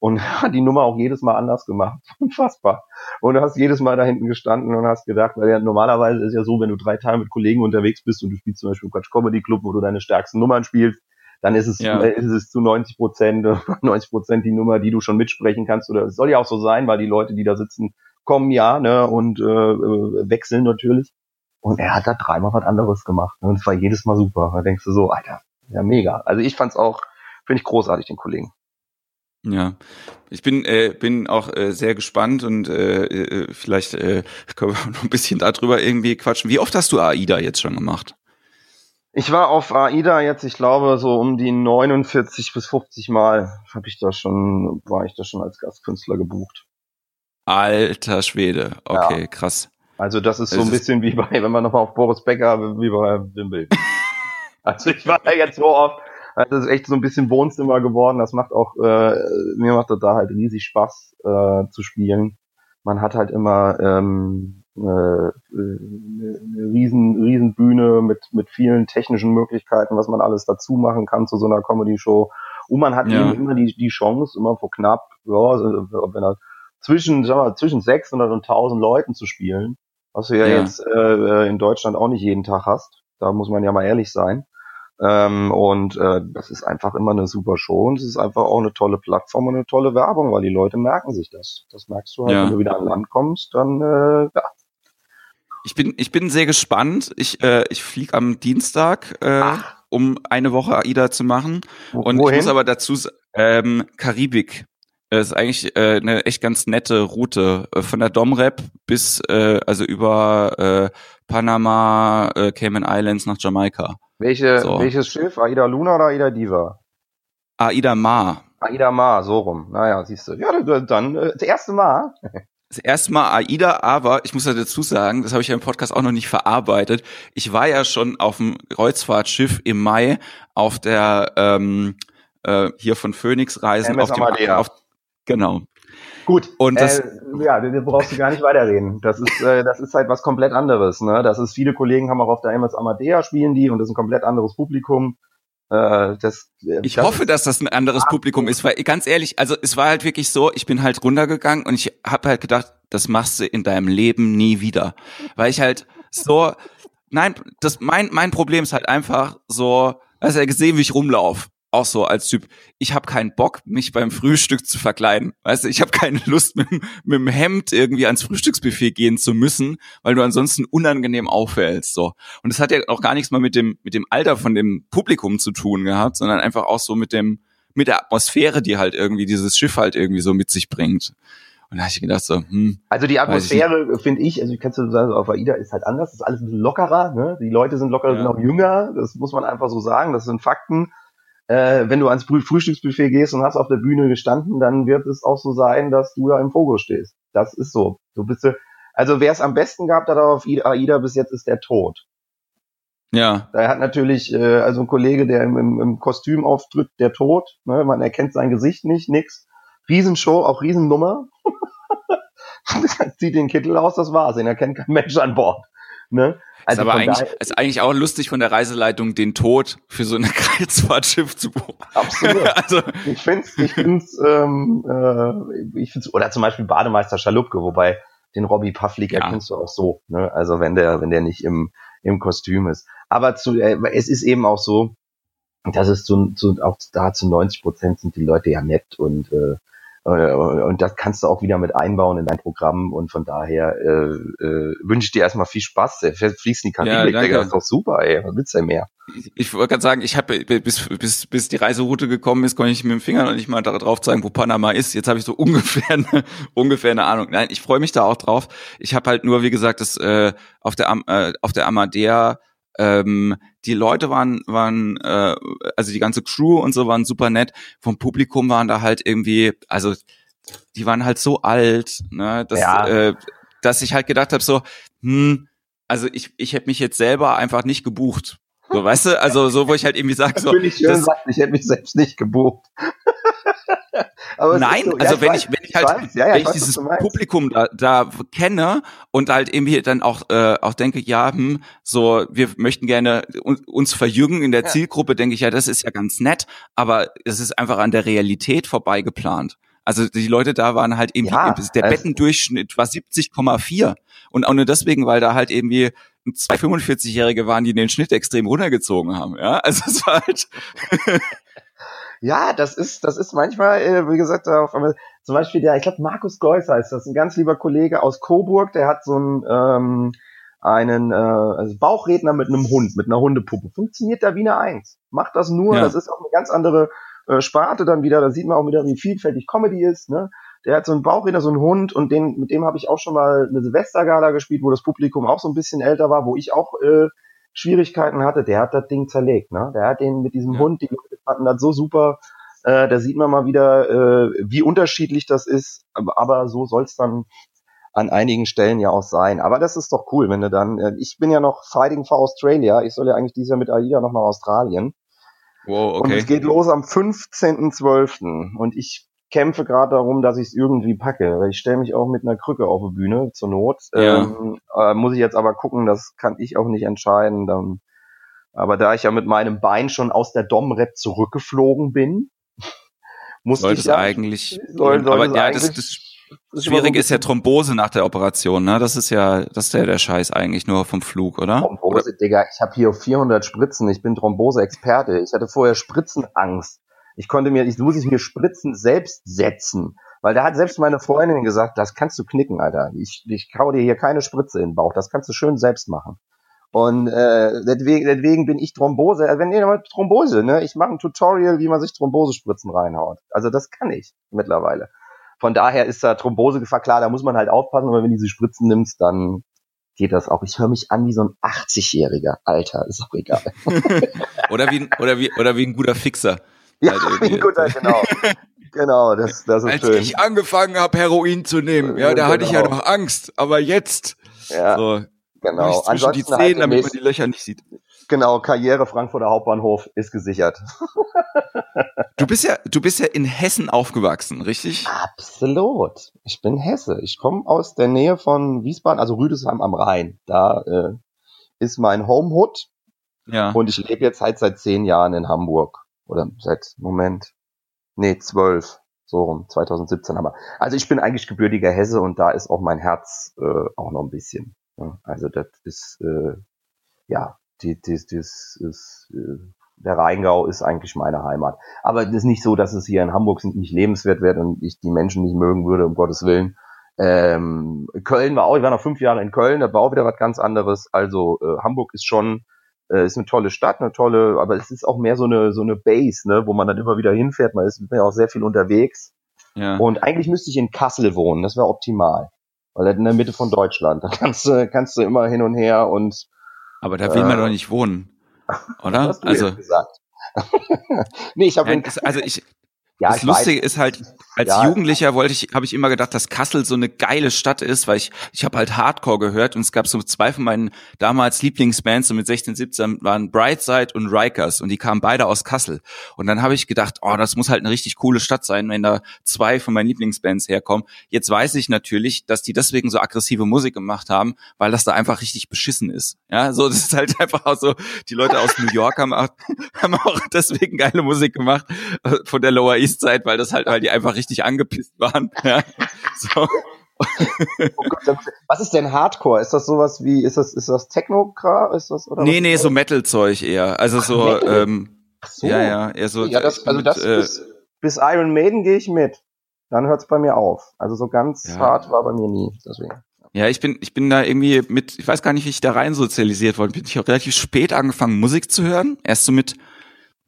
und hat die Nummer auch jedes Mal anders gemacht. Unfassbar. Und du hast jedes Mal da hinten gestanden und hast gedacht, weil ja normalerweise ist ja so, wenn du drei Tage mit Kollegen unterwegs bist und du spielst zum Beispiel im Quatsch Comedy Club, wo du deine stärksten Nummern spielst, dann ist es, ja. ist es zu 90 Prozent, 90 Prozent die Nummer, die du schon mitsprechen kannst. Oder es soll ja auch so sein, weil die Leute, die da sitzen, kommen ja, ne, und äh, äh wechseln natürlich. Und er hat da dreimal was anderes gemacht. Ne, und es war jedes Mal super. Da denkst du so, Alter, ja mega. Also ich fand's auch, finde ich großartig, den Kollegen. Ja, ich bin äh, bin auch äh, sehr gespannt und äh, äh, vielleicht äh, können wir noch ein bisschen darüber irgendwie quatschen. Wie oft hast du AIDA jetzt schon gemacht? Ich war auf AIDA jetzt, ich glaube, so um die 49 bis 50 Mal habe ich da schon, war ich da schon als Gastkünstler gebucht. Alter Schwede, okay, ja. krass. Also das ist so ein bisschen wie bei, wenn man nochmal auf Boris Becker, wie bei Wimbledon. also ich war da jetzt so oft, also das ist echt so ein bisschen Wohnzimmer geworden. Das macht auch, äh, mir macht das da halt riesig Spaß äh, zu spielen. Man hat halt immer ähm, äh, eine riesen, riesen Bühne mit, mit vielen technischen Möglichkeiten, was man alles dazu machen kann zu so einer Comedy-Show. Und man hat ja. eben immer die, die Chance, immer vor knapp, ja, wenn er zwischen, sagen wir, zwischen 600 und 1000 Leuten zu spielen, was du ja, ja. jetzt äh, in Deutschland auch nicht jeden Tag hast. Da muss man ja mal ehrlich sein. Ähm, und äh, das ist einfach immer eine super Show und es ist einfach auch eine tolle Plattform und eine tolle Werbung, weil die Leute merken sich das. Das merkst du halt, ja. wenn du wieder an Land kommst, dann äh, ja. Ich bin, ich bin sehr gespannt. Ich, äh, ich fliege am Dienstag, äh, um eine Woche AIDA zu machen. Und Wohin? ich muss aber dazu ähm, Karibik. Das ist eigentlich äh, eine echt ganz nette Route äh, von der Domrep bis äh, also über äh, Panama, äh, Cayman Islands nach Jamaika. Welche, so. Welches Schiff? Aida Luna oder Aida Diva? Aida Ma. Aida Ma, so rum. Naja, siehst du. Ja, dann äh, das erste Mal. Das erste Mal AIDA, aber ich muss ja dazu sagen, das habe ich ja im Podcast auch noch nicht verarbeitet. Ich war ja schon auf dem Kreuzfahrtschiff im Mai auf der ähm, äh, hier von Phoenix Reisen auf dem auf, genau Gut, und das, äh, ja, da brauchst du gar nicht weiterreden. Das ist, äh, das ist halt was komplett anderes. Ne? Das ist, viele Kollegen haben auch auf der MS Amadea spielen die und das ist ein komplett anderes Publikum. Äh, das, äh, ich das hoffe, dass das ein anderes Publikum ist, weil ganz ehrlich, also es war halt wirklich so, ich bin halt runtergegangen und ich habe halt gedacht, das machst du in deinem Leben nie wieder, weil ich halt so, nein, das mein mein Problem ist halt einfach so, hast ja gesehen, wie ich rumlauf auch so als Typ, ich habe keinen Bock, mich beim Frühstück zu verkleiden. Weißt du, ich habe keine Lust, mit, mit dem Hemd irgendwie ans Frühstücksbuffet gehen zu müssen, weil du ansonsten unangenehm auffällst. So. Und das hat ja auch gar nichts mal mit dem, mit dem Alter von dem Publikum zu tun gehabt, sondern einfach auch so mit dem, mit der Atmosphäre, die halt irgendwie dieses Schiff halt irgendwie so mit sich bringt. Und da habe ich gedacht so, hm. Also die Atmosphäre, finde ich, also ich kann so sagen, auf AIDA ist halt anders, das ist alles ein bisschen lockerer, ne? Die Leute sind lockerer, ja. sind auch jünger, das muss man einfach so sagen, das sind Fakten äh, wenn du ans Frühstücksbuffet gehst und hast auf der Bühne gestanden, dann wird es auch so sein, dass du da im Fokus stehst. Das ist so. Du bist, also wer es am besten gehabt hat auf AIDA bis jetzt, ist der Tod. Ja. Da hat natürlich, äh, also ein Kollege, der im, im, im Kostüm auftritt, der Tod, ne, man erkennt sein Gesicht nicht, nix. Riesenshow, auch Riesennummer. Zieht den Kittel aus, das war's. Den erkennt kein Mensch an Bord. Ne? Also ist aber eigentlich, ist eigentlich auch lustig von der Reiseleitung, den Tod für so ein Kreuzfahrtschiff zu buchen. Absolut. also, ich finde ich find's, ähm, äh, ich find's, oder zum Beispiel Bademeister Schalupke, wobei den Robbie Pavlik ja. erkennst du auch so, ne? Also wenn der, wenn der nicht im, im Kostüm ist. Aber zu, äh, es ist eben auch so, dass es zu, zu, auch da zu 90 Prozent sind die Leute ja nett und äh, und das kannst du auch wieder mit einbauen in dein Programm und von daher äh, äh, wünsche ich dir erstmal viel Spaß. Fließt in die Karibik, ja, das ist doch super, ey. Was willst du denn mehr? Ich, ich wollte gerade sagen, ich habe bis, bis, bis die Reiseroute gekommen ist, konnte ich mit dem Finger noch nicht mal darauf zeigen, wo Panama ist. Jetzt habe ich so ungefähr eine, ungefähr eine Ahnung. Nein, ich freue mich da auch drauf. Ich habe halt nur, wie gesagt, das äh, auf der äh, auf der Amadea ähm, die Leute waren, waren, äh, also die ganze Crew und so waren super nett. Vom Publikum waren da halt irgendwie, also die waren halt so alt, ne, dass, ja. äh, dass ich halt gedacht habe, so, hm, also ich, ich hätte mich jetzt selber einfach nicht gebucht. So, weißt du, also so, wo ich halt irgendwie sage, so. Ich, schön, das, ich hätte mich selbst nicht gebucht. Nein, so, also ja, wenn, ich, wenn ich halt, weiß, ja, ja, wenn ich, weiß, dieses Publikum da, da kenne und halt irgendwie dann auch, äh, auch denke, ja, hm, so, wir möchten gerne uns verjüngen in der Zielgruppe, denke ich, ja, das ist ja ganz nett, aber es ist einfach an der Realität vorbeigeplant. Also die Leute da waren halt irgendwie, ja, der also Bettendurchschnitt war 70,4 und auch nur deswegen, weil da halt irgendwie zwei 45-Jährige waren, die den Schnitt extrem runtergezogen haben. Ja, also es war halt Ja, das ist, das ist manchmal, äh, wie gesagt, auf einmal, zum Beispiel der, ich glaube, Markus Geuss heißt das, ein ganz lieber Kollege aus Coburg, der hat so einen, ähm, einen äh, also Bauchredner mit einem Hund, mit einer Hundepuppe. Funktioniert da wie eine Eins. Macht das nur, ja. das ist auch eine ganz andere äh, Sparte dann wieder, da sieht man auch wieder, wie vielfältig Comedy ist, ne? Der hat so einen Bauchredner, so einen Hund und den, mit dem habe ich auch schon mal eine Silvestergala gespielt, wo das Publikum auch so ein bisschen älter war, wo ich auch äh, Schwierigkeiten hatte, der hat das Ding zerlegt. Ne? Der hat den mit diesem ja. Hund, die Leute fanden das so super. Äh, da sieht man mal wieder, äh, wie unterschiedlich das ist. Aber, aber so soll es dann an einigen Stellen ja auch sein. Aber das ist doch cool, wenn du dann. Äh, ich bin ja noch Fighting for Australia. Ich soll ja eigentlich dieses Jahr mit AIDA noch nach Australien. Wow, okay. Und es geht los am 15.12. Und ich kämpfe gerade darum, dass ich es irgendwie packe. Weil ich stelle mich auch mit einer Krücke auf die Bühne zur Not. Ja. Ähm, äh, muss ich jetzt aber gucken, das kann ich auch nicht entscheiden. Dann, aber da ich ja mit meinem Bein schon aus der Dom-Rap zurückgeflogen bin, muss Sollte ich ja, eigentlich. Soll, soll aber ja, eigentlich, das, das das Schwierig ist ja Thrombose nach der Operation, ne? Das ist ja, das ist ja der Scheiß eigentlich nur vom Flug, oder? Thrombose, oder? Digga, ich habe hier 400 Spritzen, ich bin Thrombose-Experte. Ich hatte vorher Spritzenangst. Ich konnte mir, ich muss ich mir Spritzen selbst setzen. Weil da hat selbst meine Freundin gesagt, das kannst du knicken, Alter. Ich, ich kau dir hier keine Spritze in den Bauch. Das kannst du schön selbst machen. Und äh, deswegen, deswegen bin ich Thrombose, äh, wenn ihr mal Thrombose, ne? Ich mache ein Tutorial, wie man sich Thrombosespritzen reinhaut. Also das kann ich mittlerweile. Von daher ist da Thrombosegefahr klar, da muss man halt aufpassen, aber wenn du diese Spritzen nimmst, dann geht das auch. Ich höre mich an wie so ein 80-Jähriger. Alter, ist auch egal. oder, wie, oder, wie, oder wie ein guter Fixer. Ja, halt gut, genau. genau, das, das ist Als schön. Als ich angefangen habe, Heroin zu nehmen, ja, da genau. hatte ich ja genau. noch Angst, aber jetzt, ja, so, genau. Ansonsten die Zähne, halt damit man die Löcher nicht sieht. Genau, Karriere Frankfurter Hauptbahnhof ist gesichert. du bist ja, du bist ja in Hessen aufgewachsen, richtig? Absolut. Ich bin Hesse. Ich komme aus der Nähe von Wiesbaden, also Rüdesheim am Rhein. Da äh, ist mein Homehood. Ja. Und ich lebe jetzt halt seit zehn Jahren in Hamburg oder seit Moment, nee, zwölf, so rum, 2017 aber. Also ich bin eigentlich gebürtiger Hesse und da ist auch mein Herz äh, auch noch ein bisschen. Ja. Also das ist, äh, ja, die, die, das ist, äh, der Rheingau ist eigentlich meine Heimat. Aber es ist nicht so, dass es hier in Hamburg nicht lebenswert wird und ich die Menschen nicht mögen würde, um Gottes Willen. Ähm, Köln war auch, ich war noch fünf Jahre in Köln, da war auch wieder was ganz anderes. Also äh, Hamburg ist schon äh, ist eine tolle Stadt, eine tolle, aber es ist auch mehr so eine so eine Base, ne, wo man dann immer wieder hinfährt. Man ist ja auch sehr viel unterwegs. Ja. Und eigentlich müsste ich in Kassel wohnen, das wäre optimal. Weil in der Mitte von Deutschland, da kannst du, kannst du immer hin und her und. Aber da will äh, man doch nicht wohnen, oder? also nee, ich habe also ich ja, das Lustige weiß. ist halt, als ja, Jugendlicher wollte ich, habe ich immer gedacht, dass Kassel so eine geile Stadt ist, weil ich, ich habe halt Hardcore gehört und es gab so zwei von meinen damals Lieblingsbands, so mit 16, 17 waren Brightside und Rikers und die kamen beide aus Kassel. Und dann habe ich gedacht, oh, das muss halt eine richtig coole Stadt sein, wenn da zwei von meinen Lieblingsbands herkommen. Jetzt weiß ich natürlich, dass die deswegen so aggressive Musik gemacht haben, weil das da einfach richtig beschissen ist. Ja, so, das ist halt einfach auch so, die Leute aus New York haben auch, haben auch deswegen geile Musik gemacht, äh, von der Lower East weil das halt, weil die einfach richtig angepisst waren. Ja. So. oh Gott, was ist denn Hardcore? Ist das sowas wie, ist das, ist das Techno? Ist das, oder nee, nee, so Metal-Zeug eher. Also Ach, so, Metal? ähm, so. ja, ja, eher so. Ja, das, also mit, das äh, bis, bis Iron Maiden gehe ich mit. Dann hört's bei mir auf. Also so ganz ja. hart war bei mir nie, deswegen. Ja, ich bin, ich bin da irgendwie mit, ich weiß gar nicht, wie ich da rein sozialisiert wurde. Bin ich auch relativ spät angefangen, Musik zu hören. Erst so mit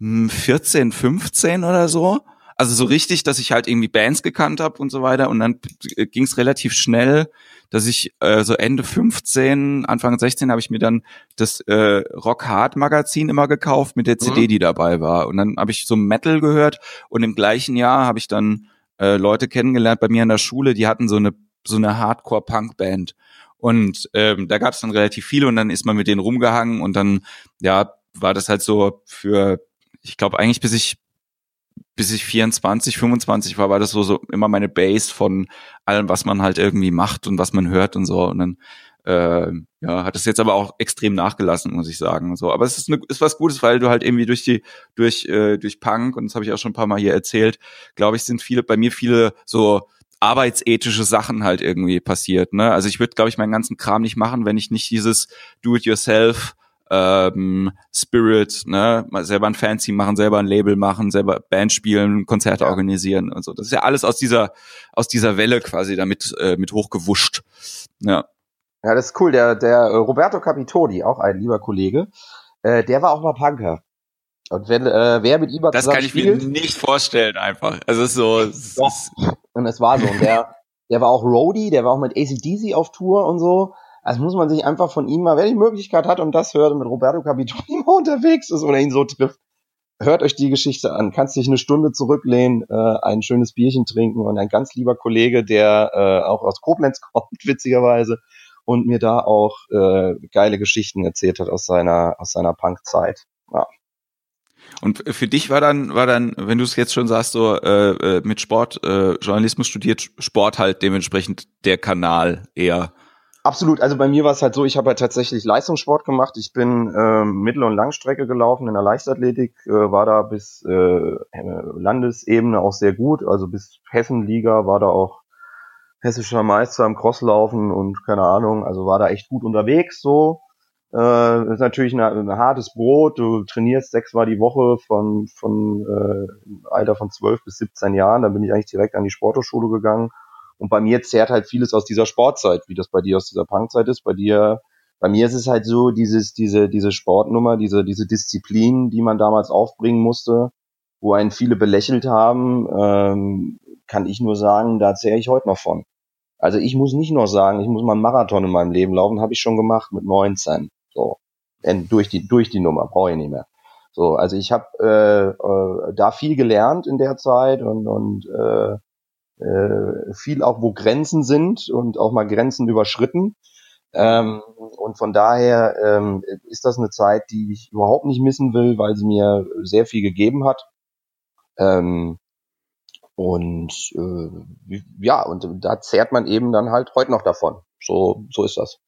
14, hm, 15 oder so. Also so richtig, dass ich halt irgendwie Bands gekannt habe und so weiter. Und dann ging es relativ schnell, dass ich äh, so Ende 15, Anfang 16 habe ich mir dann das äh, Rock Hard Magazin immer gekauft mit der CD, mhm. die dabei war. Und dann habe ich so Metal gehört und im gleichen Jahr habe ich dann äh, Leute kennengelernt bei mir in der Schule, die hatten so eine so eine Hardcore Punk Band. Und ähm, da gab es dann relativ viele und dann ist man mit denen rumgehangen und dann ja war das halt so für ich glaube eigentlich bis ich bis ich 24, 25 war, war das so, so immer meine Base von allem, was man halt irgendwie macht und was man hört und so. Und dann äh, ja, hat es jetzt aber auch extrem nachgelassen, muss ich sagen. So, aber es ist, eine, ist was Gutes, weil du halt irgendwie durch die durch äh, durch Punk und das habe ich auch schon ein paar Mal hier erzählt, glaube ich, sind viele bei mir viele so arbeitsethische Sachen halt irgendwie passiert. Ne? Also ich würde, glaube ich, meinen ganzen Kram nicht machen, wenn ich nicht dieses Do-it-yourself ähm, Spirit, ne, mal selber ein Fancy machen, selber ein Label machen, selber Band spielen, Konzerte ja. organisieren und so. Das ist ja alles aus dieser aus dieser Welle quasi damit äh, mit hochgewuscht. Ja. Ja, das ist cool. Der der Roberto Capitoni, auch ein lieber Kollege, äh, der war auch mal Punker. Und wenn äh, wer mit ihm Das kann ich spielt, mir nicht vorstellen einfach. Also es ist so es doch. Ist und es war so und der der war auch Roadie, der war auch mit ACDC auf Tour und so. Also muss man sich einfach von ihm mal, wer die Möglichkeit hat und das hört mit Roberto Capitoni mal unterwegs ist oder ihn so trifft, hört euch die Geschichte an. Kannst dich eine Stunde zurücklehnen, äh, ein schönes Bierchen trinken und ein ganz lieber Kollege, der äh, auch aus Koblenz kommt, witzigerweise, und mir da auch äh, geile Geschichten erzählt hat aus seiner aus seiner Punkzeit. Ja. Und für dich war dann, war dann, wenn du es jetzt schon sagst, so äh, äh mit Sport, äh, Journalismus studiert, Sport halt dementsprechend der Kanal eher. Absolut, also bei mir war es halt so, ich habe halt tatsächlich Leistungssport gemacht. Ich bin äh, Mittel- und Langstrecke gelaufen in der Leichtathletik, äh, war da bis äh, Landesebene auch sehr gut, also bis Hessenliga war da auch hessischer Meister im Crosslaufen und keine Ahnung, also war da echt gut unterwegs so. Äh, ist natürlich ein, ein hartes Brot, du trainierst sechsmal die Woche von, von äh, Alter von zwölf bis 17 Jahren, dann bin ich eigentlich direkt an die Sporthochschule gegangen und bei mir zehrt halt vieles aus dieser Sportzeit, wie das bei dir aus dieser Punkzeit ist. Bei dir, bei mir ist es halt so, dieses, diese, diese Sportnummer, diese, diese Disziplin, die man damals aufbringen musste, wo einen viele belächelt haben, ähm, kann ich nur sagen, da zehre ich heute noch von. Also ich muss nicht nur sagen, ich muss mal einen Marathon in meinem Leben laufen, habe ich schon gemacht mit 19. So. Durch die, durch die Nummer, brauche ich nicht mehr. So, also ich habe äh, äh, da viel gelernt in der Zeit und, und äh, äh, viel auch, wo Grenzen sind und auch mal Grenzen überschritten. Ähm, und von daher ähm, ist das eine Zeit, die ich überhaupt nicht missen will, weil sie mir sehr viel gegeben hat. Ähm, und äh, ja, und da zehrt man eben dann halt heute noch davon. So, so ist das.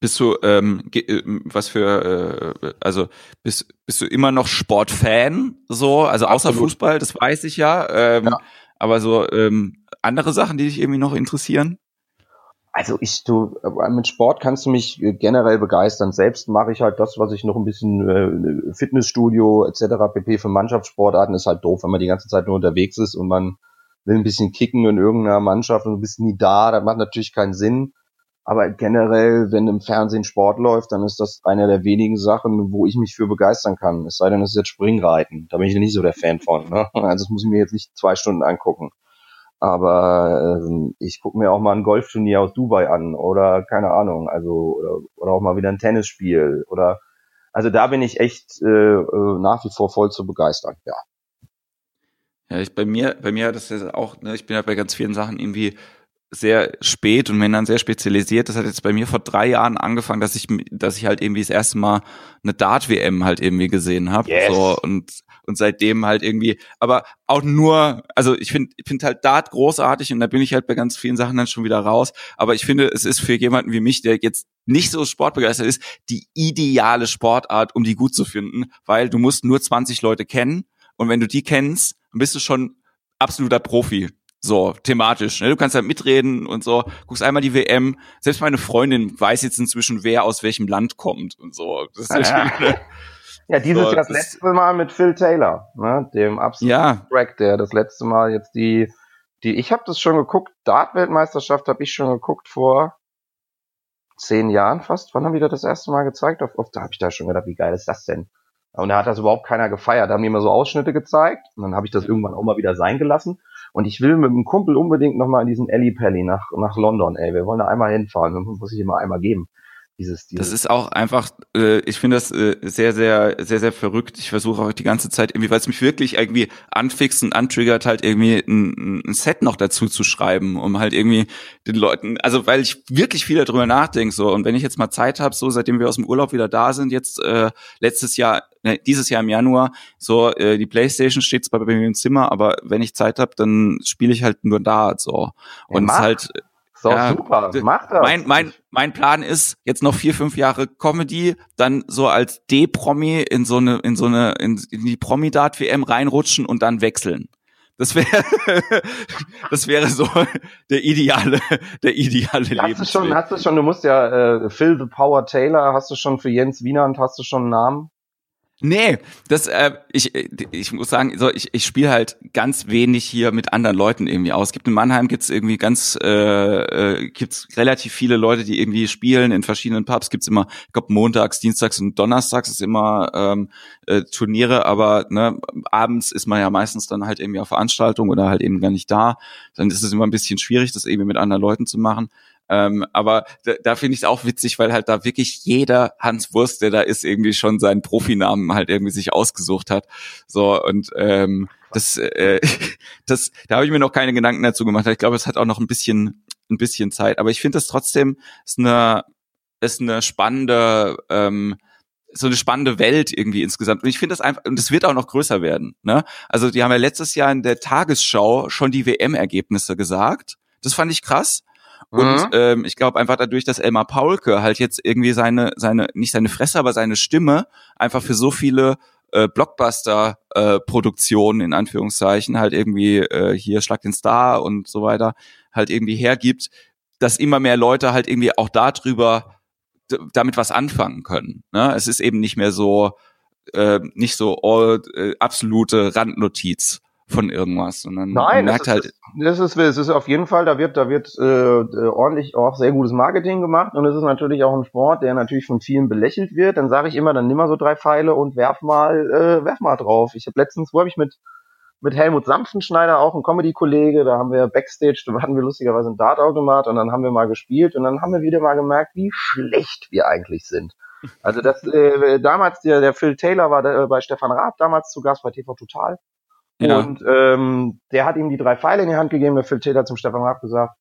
Bist du, ähm, äh, was für, äh, also bist, bist du immer noch Sportfan, so, also außer Absolut. Fußball, das weiß ich ja. Ähm, ja. Aber so ähm, andere Sachen, die dich irgendwie noch interessieren? Also ich, du, mit Sport kannst du mich generell begeistern. Selbst mache ich halt das, was ich noch ein bisschen äh, Fitnessstudio etc. pp. für Mannschaftssportarten ist halt doof, wenn man die ganze Zeit nur unterwegs ist und man will ein bisschen kicken in irgendeiner Mannschaft und du bist nie da. Das macht natürlich keinen Sinn. Aber generell, wenn im Fernsehen Sport läuft, dann ist das eine der wenigen Sachen, wo ich mich für begeistern kann. Es sei denn, es ist jetzt Springreiten. Da bin ich nicht so der Fan von. Ne? Also das muss ich mir jetzt nicht zwei Stunden angucken. Aber ähm, ich gucke mir auch mal ein Golfturnier aus Dubai an oder keine Ahnung, also oder, oder auch mal wieder ein Tennisspiel oder also da bin ich echt äh, äh nach wie vor voll zu begeistern, ja. Ja, ich bei mir, bei mir hat das ja auch, ne, ich bin ja bei ganz vielen Sachen irgendwie sehr spät und bin dann sehr spezialisiert. Das hat jetzt bei mir vor drei Jahren angefangen, dass ich, dass ich halt irgendwie das erste Mal eine Dart-WM halt irgendwie gesehen habe. Yes. So, und, und seitdem halt irgendwie, aber auch nur, also ich finde ich finde halt Dart großartig und da bin ich halt bei ganz vielen Sachen dann schon wieder raus. Aber ich finde, es ist für jemanden wie mich, der jetzt nicht so sportbegeistert ist, die ideale Sportart, um die gut zu finden, weil du musst nur 20 Leute kennen und wenn du die kennst, bist du schon absoluter Profi. So, thematisch. Ne? Du kannst halt mitreden und so, guckst einmal die WM. Selbst meine Freundin weiß jetzt inzwischen, wer aus welchem Land kommt und so. Das ist ja, ja. ja dieses so, Jahr das letzte Mal mit Phil Taylor, ne? dem absoluten ja. Crack, der das letzte Mal jetzt die, die, ich habe das schon geguckt, Dart-Weltmeisterschaft habe ich schon geguckt vor zehn Jahren fast. Wann haben wir das das erste Mal gezeigt? Auf, auf da habe ich da schon gedacht, wie geil ist das denn? Und da hat das überhaupt keiner gefeiert. Da haben die immer so Ausschnitte gezeigt und dann habe ich das irgendwann auch mal wieder sein gelassen. Und ich will mit dem Kumpel unbedingt nochmal in diesen Ellie Pally nach, nach London, ey. Wir wollen da einmal hinfahren. Das muss ich immer einmal geben. Dieses, dieses das ist auch einfach, äh, ich finde das äh, sehr, sehr, sehr, sehr verrückt. Ich versuche auch die ganze Zeit irgendwie, weil es mich wirklich irgendwie anfixt und antriggert, halt irgendwie ein, ein Set noch dazu zu schreiben, um halt irgendwie den Leuten, also weil ich wirklich viel darüber nachdenke, so und wenn ich jetzt mal Zeit habe, so seitdem wir aus dem Urlaub wieder da sind, jetzt äh, letztes Jahr, ne, dieses Jahr im Januar, so äh, die Playstation steht zwar bei mir im Zimmer, aber wenn ich Zeit habe, dann spiele ich halt nur da so und ja, es halt so, ja, super, mach das. Mein, mein, mein Plan ist jetzt noch vier, fünf Jahre Comedy, dann so als D-Promi in so eine, in so eine, in, in die Promi-Dart-WM reinrutschen und dann wechseln. Das wäre, das wäre so der ideale, der ideale hast Du schon, hast du schon, du musst ja äh, Phil the Power Taylor, hast du schon für Jens Wiener und hast du schon einen Namen? Nee, das äh, ich ich muss sagen, so ich ich spiele halt ganz wenig hier mit anderen Leuten irgendwie aus. Es gibt in Mannheim gibt's irgendwie ganz äh, äh, gibt's relativ viele Leute, die irgendwie spielen in verschiedenen Pubs. Gibt's immer, ich glaube montags, dienstags und donnerstags ist immer ähm, äh, Turniere, aber ne, abends ist man ja meistens dann halt irgendwie auf Veranstaltung oder halt eben gar nicht da. Dann ist es immer ein bisschen schwierig, das irgendwie mit anderen Leuten zu machen. Ähm, aber da, da finde ich es auch witzig, weil halt da wirklich jeder Hans Wurst, der da ist, irgendwie schon seinen Profinamen halt irgendwie sich ausgesucht hat. So und ähm, das, äh, das, da habe ich mir noch keine Gedanken dazu gemacht. Ich glaube, es hat auch noch ein bisschen, ein bisschen Zeit. Aber ich finde das trotzdem ist eine, ist eine spannende, ähm, so eine spannende Welt irgendwie insgesamt. Und ich finde das einfach, und es wird auch noch größer werden. Ne? Also die haben ja letztes Jahr in der Tagesschau schon die WM-Ergebnisse gesagt. Das fand ich krass. Und mhm. ähm, ich glaube einfach dadurch, dass Elmar Paulke halt jetzt irgendwie seine, seine, nicht seine Fresse, aber seine Stimme einfach für so viele äh, Blockbuster-Produktionen äh, in Anführungszeichen halt irgendwie äh, hier Schlag den Star und so weiter halt irgendwie hergibt, dass immer mehr Leute halt irgendwie auch darüber damit was anfangen können. Ne? Es ist eben nicht mehr so äh, nicht so all, äh, absolute Randnotiz von irgendwas, sondern Nein, man merkt das ist, halt. Das ist, das ist auf jeden Fall, da wird, da wird äh, ordentlich auch sehr gutes Marketing gemacht und es ist natürlich auch ein Sport, der natürlich von vielen belächelt wird. Dann sage ich immer, dann nimm mal so drei Pfeile und werf mal, äh, werf mal drauf. Ich habe letztens, wo habe ich mit mit Helmut Sanftenschneider, auch ein Comedy-Kollege, da haben wir Backstage, da hatten wir lustigerweise einen Dartautomat und dann haben wir mal gespielt und dann haben wir wieder mal gemerkt, wie schlecht wir eigentlich sind. Also das äh, damals der, der Phil Taylor war da, äh, bei Stefan Raab damals zu Gast bei TV Total ja. Und ähm, der hat ihm die drei Pfeile in die Hand gegeben. Der Phil Taylor zum Stefan Raab gesagt,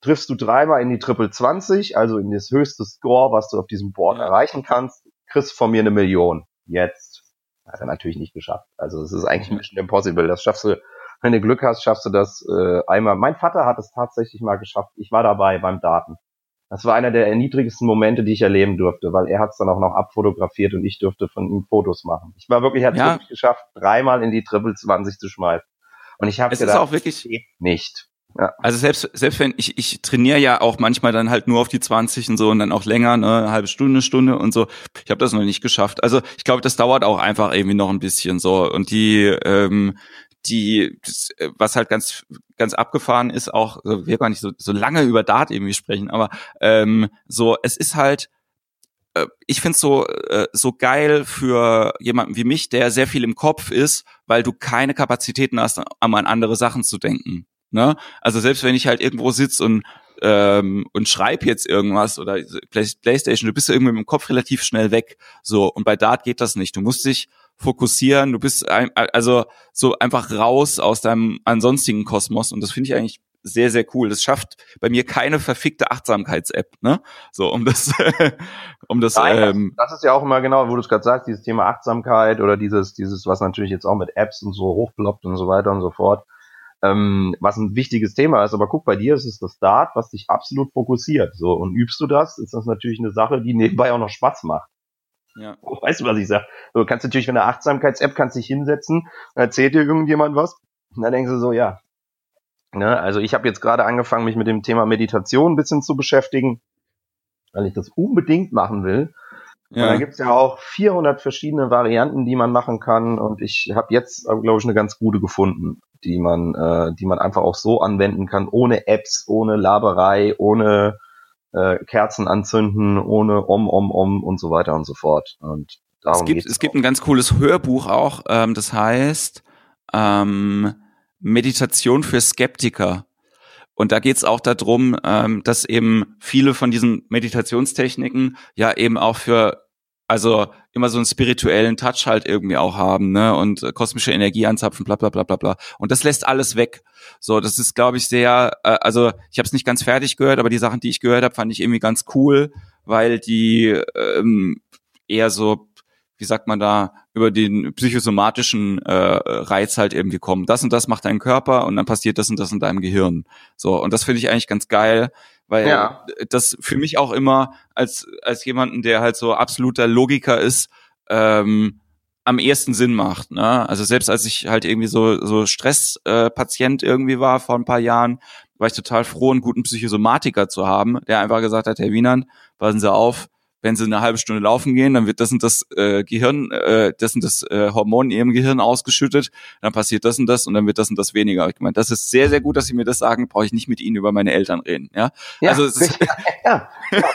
triffst du dreimal in die Triple 20, also in das höchste Score, was du auf diesem Board ja. erreichen kannst, kriegst von mir eine Million. Jetzt. Hat er natürlich nicht geschafft. Also es ist eigentlich Mission Impossible. Das schaffst du, wenn du Glück hast, schaffst du das äh, einmal. Mein Vater hat es tatsächlich mal geschafft. Ich war dabei beim Daten. Das war einer der erniedrigsten Momente, die ich erleben durfte, weil er hat es dann auch noch abfotografiert und ich durfte von ihm Fotos machen. Ich war wirklich, hat es ja. wirklich geschafft, dreimal in die Triple 20 zu schmeißen. Und ich habe es gedacht, ist auch wirklich nicht. Ja. Also selbst selbst wenn ich ich trainiere ja auch manchmal dann halt nur auf die 20 und so und dann auch länger, ne, eine halbe Stunde, Stunde und so. Ich habe das noch nicht geschafft. Also ich glaube, das dauert auch einfach irgendwie noch ein bisschen so und die ähm, die, äh, was halt ganz, ganz abgefahren ist, auch, wir gar nicht so, so lange über Dart irgendwie sprechen, aber ähm, so, es ist halt, äh, ich find's so, äh, so geil für jemanden wie mich, der sehr viel im Kopf ist, weil du keine Kapazitäten hast, um an andere Sachen zu denken. Ne? Also selbst wenn ich halt irgendwo sitze und ähm, und schreib jetzt irgendwas oder Playstation, du bist irgendwie mit dem Kopf relativ schnell weg. So, und bei Dart geht das nicht. Du musst dich fokussieren, du bist ein, also so einfach raus aus deinem ansonstigen Kosmos und das finde ich eigentlich sehr, sehr cool. Das schafft bei mir keine verfickte Achtsamkeits-App, ne? So, um das, um das, Nein, ähm, das ist ja auch immer genau, wo du es gerade sagst, dieses Thema Achtsamkeit oder dieses, dieses, was natürlich jetzt auch mit Apps und so hochploppt und so weiter und so fort, ähm, was ein wichtiges Thema ist. Aber guck, bei dir ist es das Start, was dich absolut fokussiert. So, und übst du das, ist das natürlich eine Sache, die nebenbei auch noch Spaß macht. Ja. Weißt du, was ich sag? Du kannst natürlich mit einer Achtsamkeits-App kannst dich hinsetzen, erzählt dir irgendjemand was, und dann denkst du so, ja. Ne, also ich habe jetzt gerade angefangen, mich mit dem Thema Meditation ein bisschen zu beschäftigen, weil ich das unbedingt machen will. Ja. Und da gibt's ja auch 400 verschiedene Varianten, die man machen kann. Und ich habe jetzt, glaube ich, eine ganz gute gefunden, die man, äh, die man einfach auch so anwenden kann, ohne Apps, ohne Laberei, ohne äh, Kerzen anzünden, ohne Om, Om, Om und so weiter und so fort. Und darum es gibt, es gibt ein ganz cooles Hörbuch auch, ähm, das heißt ähm, Meditation für Skeptiker. Und da geht's auch darum, ähm, dass eben viele von diesen Meditationstechniken ja eben auch für also immer so einen spirituellen Touch halt irgendwie auch haben, ne? Und äh, kosmische Energie anzapfen, bla bla bla bla bla. Und das lässt alles weg. So, das ist, glaube ich, sehr, äh, also ich habe es nicht ganz fertig gehört, aber die Sachen, die ich gehört habe, fand ich irgendwie ganz cool, weil die ähm, eher so, wie sagt man da, über den psychosomatischen äh, Reiz halt irgendwie kommen. Das und das macht dein Körper und dann passiert das und das in deinem Gehirn. So, und das finde ich eigentlich ganz geil weil ja. das für mich auch immer als als jemanden, der halt so absoluter Logiker ist, ähm, am ehesten Sinn macht. Ne? Also selbst als ich halt irgendwie so so Stresspatient äh, irgendwie war vor ein paar Jahren, war ich total froh, einen guten Psychosomatiker zu haben, der einfach gesagt hat, Herr Wienand, passen Sie auf, wenn sie eine halbe Stunde laufen gehen, dann wird das und das äh, Gehirn, äh, das und das äh, Hormon in ihrem Gehirn ausgeschüttet, dann passiert das und das und dann wird das und das weniger. Ich meine, das ist sehr, sehr gut, dass Sie mir das sagen, brauche ich nicht mit Ihnen über meine Eltern reden. Ja, ja also ist, ja, ja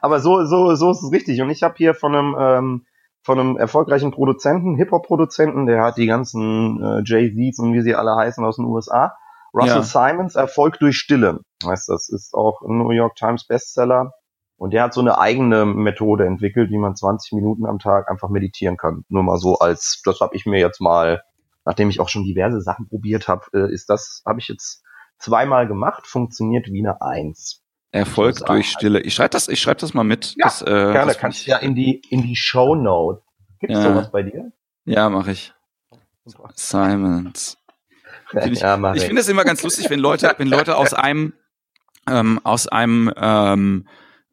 aber so, so, so ist es richtig. Und ich habe hier von einem ähm, von einem erfolgreichen Produzenten, Hip-Hop-Produzenten, der hat die ganzen äh, Jay-Z's und wie sie alle heißen aus den USA. Russell ja. Simons Erfolg durch Stille. Heißt, das ist auch ein New York Times Bestseller. Und der hat so eine eigene Methode entwickelt, wie man 20 Minuten am Tag einfach meditieren kann. Nur mal so als, das habe ich mir jetzt mal, nachdem ich auch schon diverse Sachen probiert habe, äh, ist das, habe ich jetzt zweimal gemacht, funktioniert wie eine Eins. Erfolg durch Stille. Ich schreibe das, ich schreibe das mal mit. Ja, das, äh, gerne. Das kannst du ja in die in die Show Note. Gibt's ja. sowas bei dir? Ja, mache ich. Simons. ich ja, mach ich finde es immer ganz lustig, wenn Leute, wenn Leute aus einem ähm, aus einem ähm,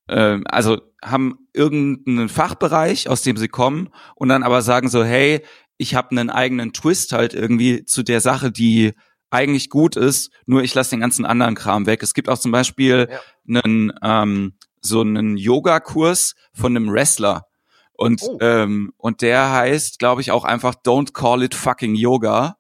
äh, also haben irgendeinen Fachbereich, aus dem sie kommen und dann aber sagen so, hey, ich habe einen eigenen Twist halt irgendwie zu der Sache, die eigentlich gut ist, nur ich lasse den ganzen anderen Kram weg. Es gibt auch zum Beispiel ja. einen ähm, so einen Yoga-Kurs von einem Wrestler. Und, oh. ähm, und der heißt, glaube ich, auch einfach Don't Call It Fucking Yoga.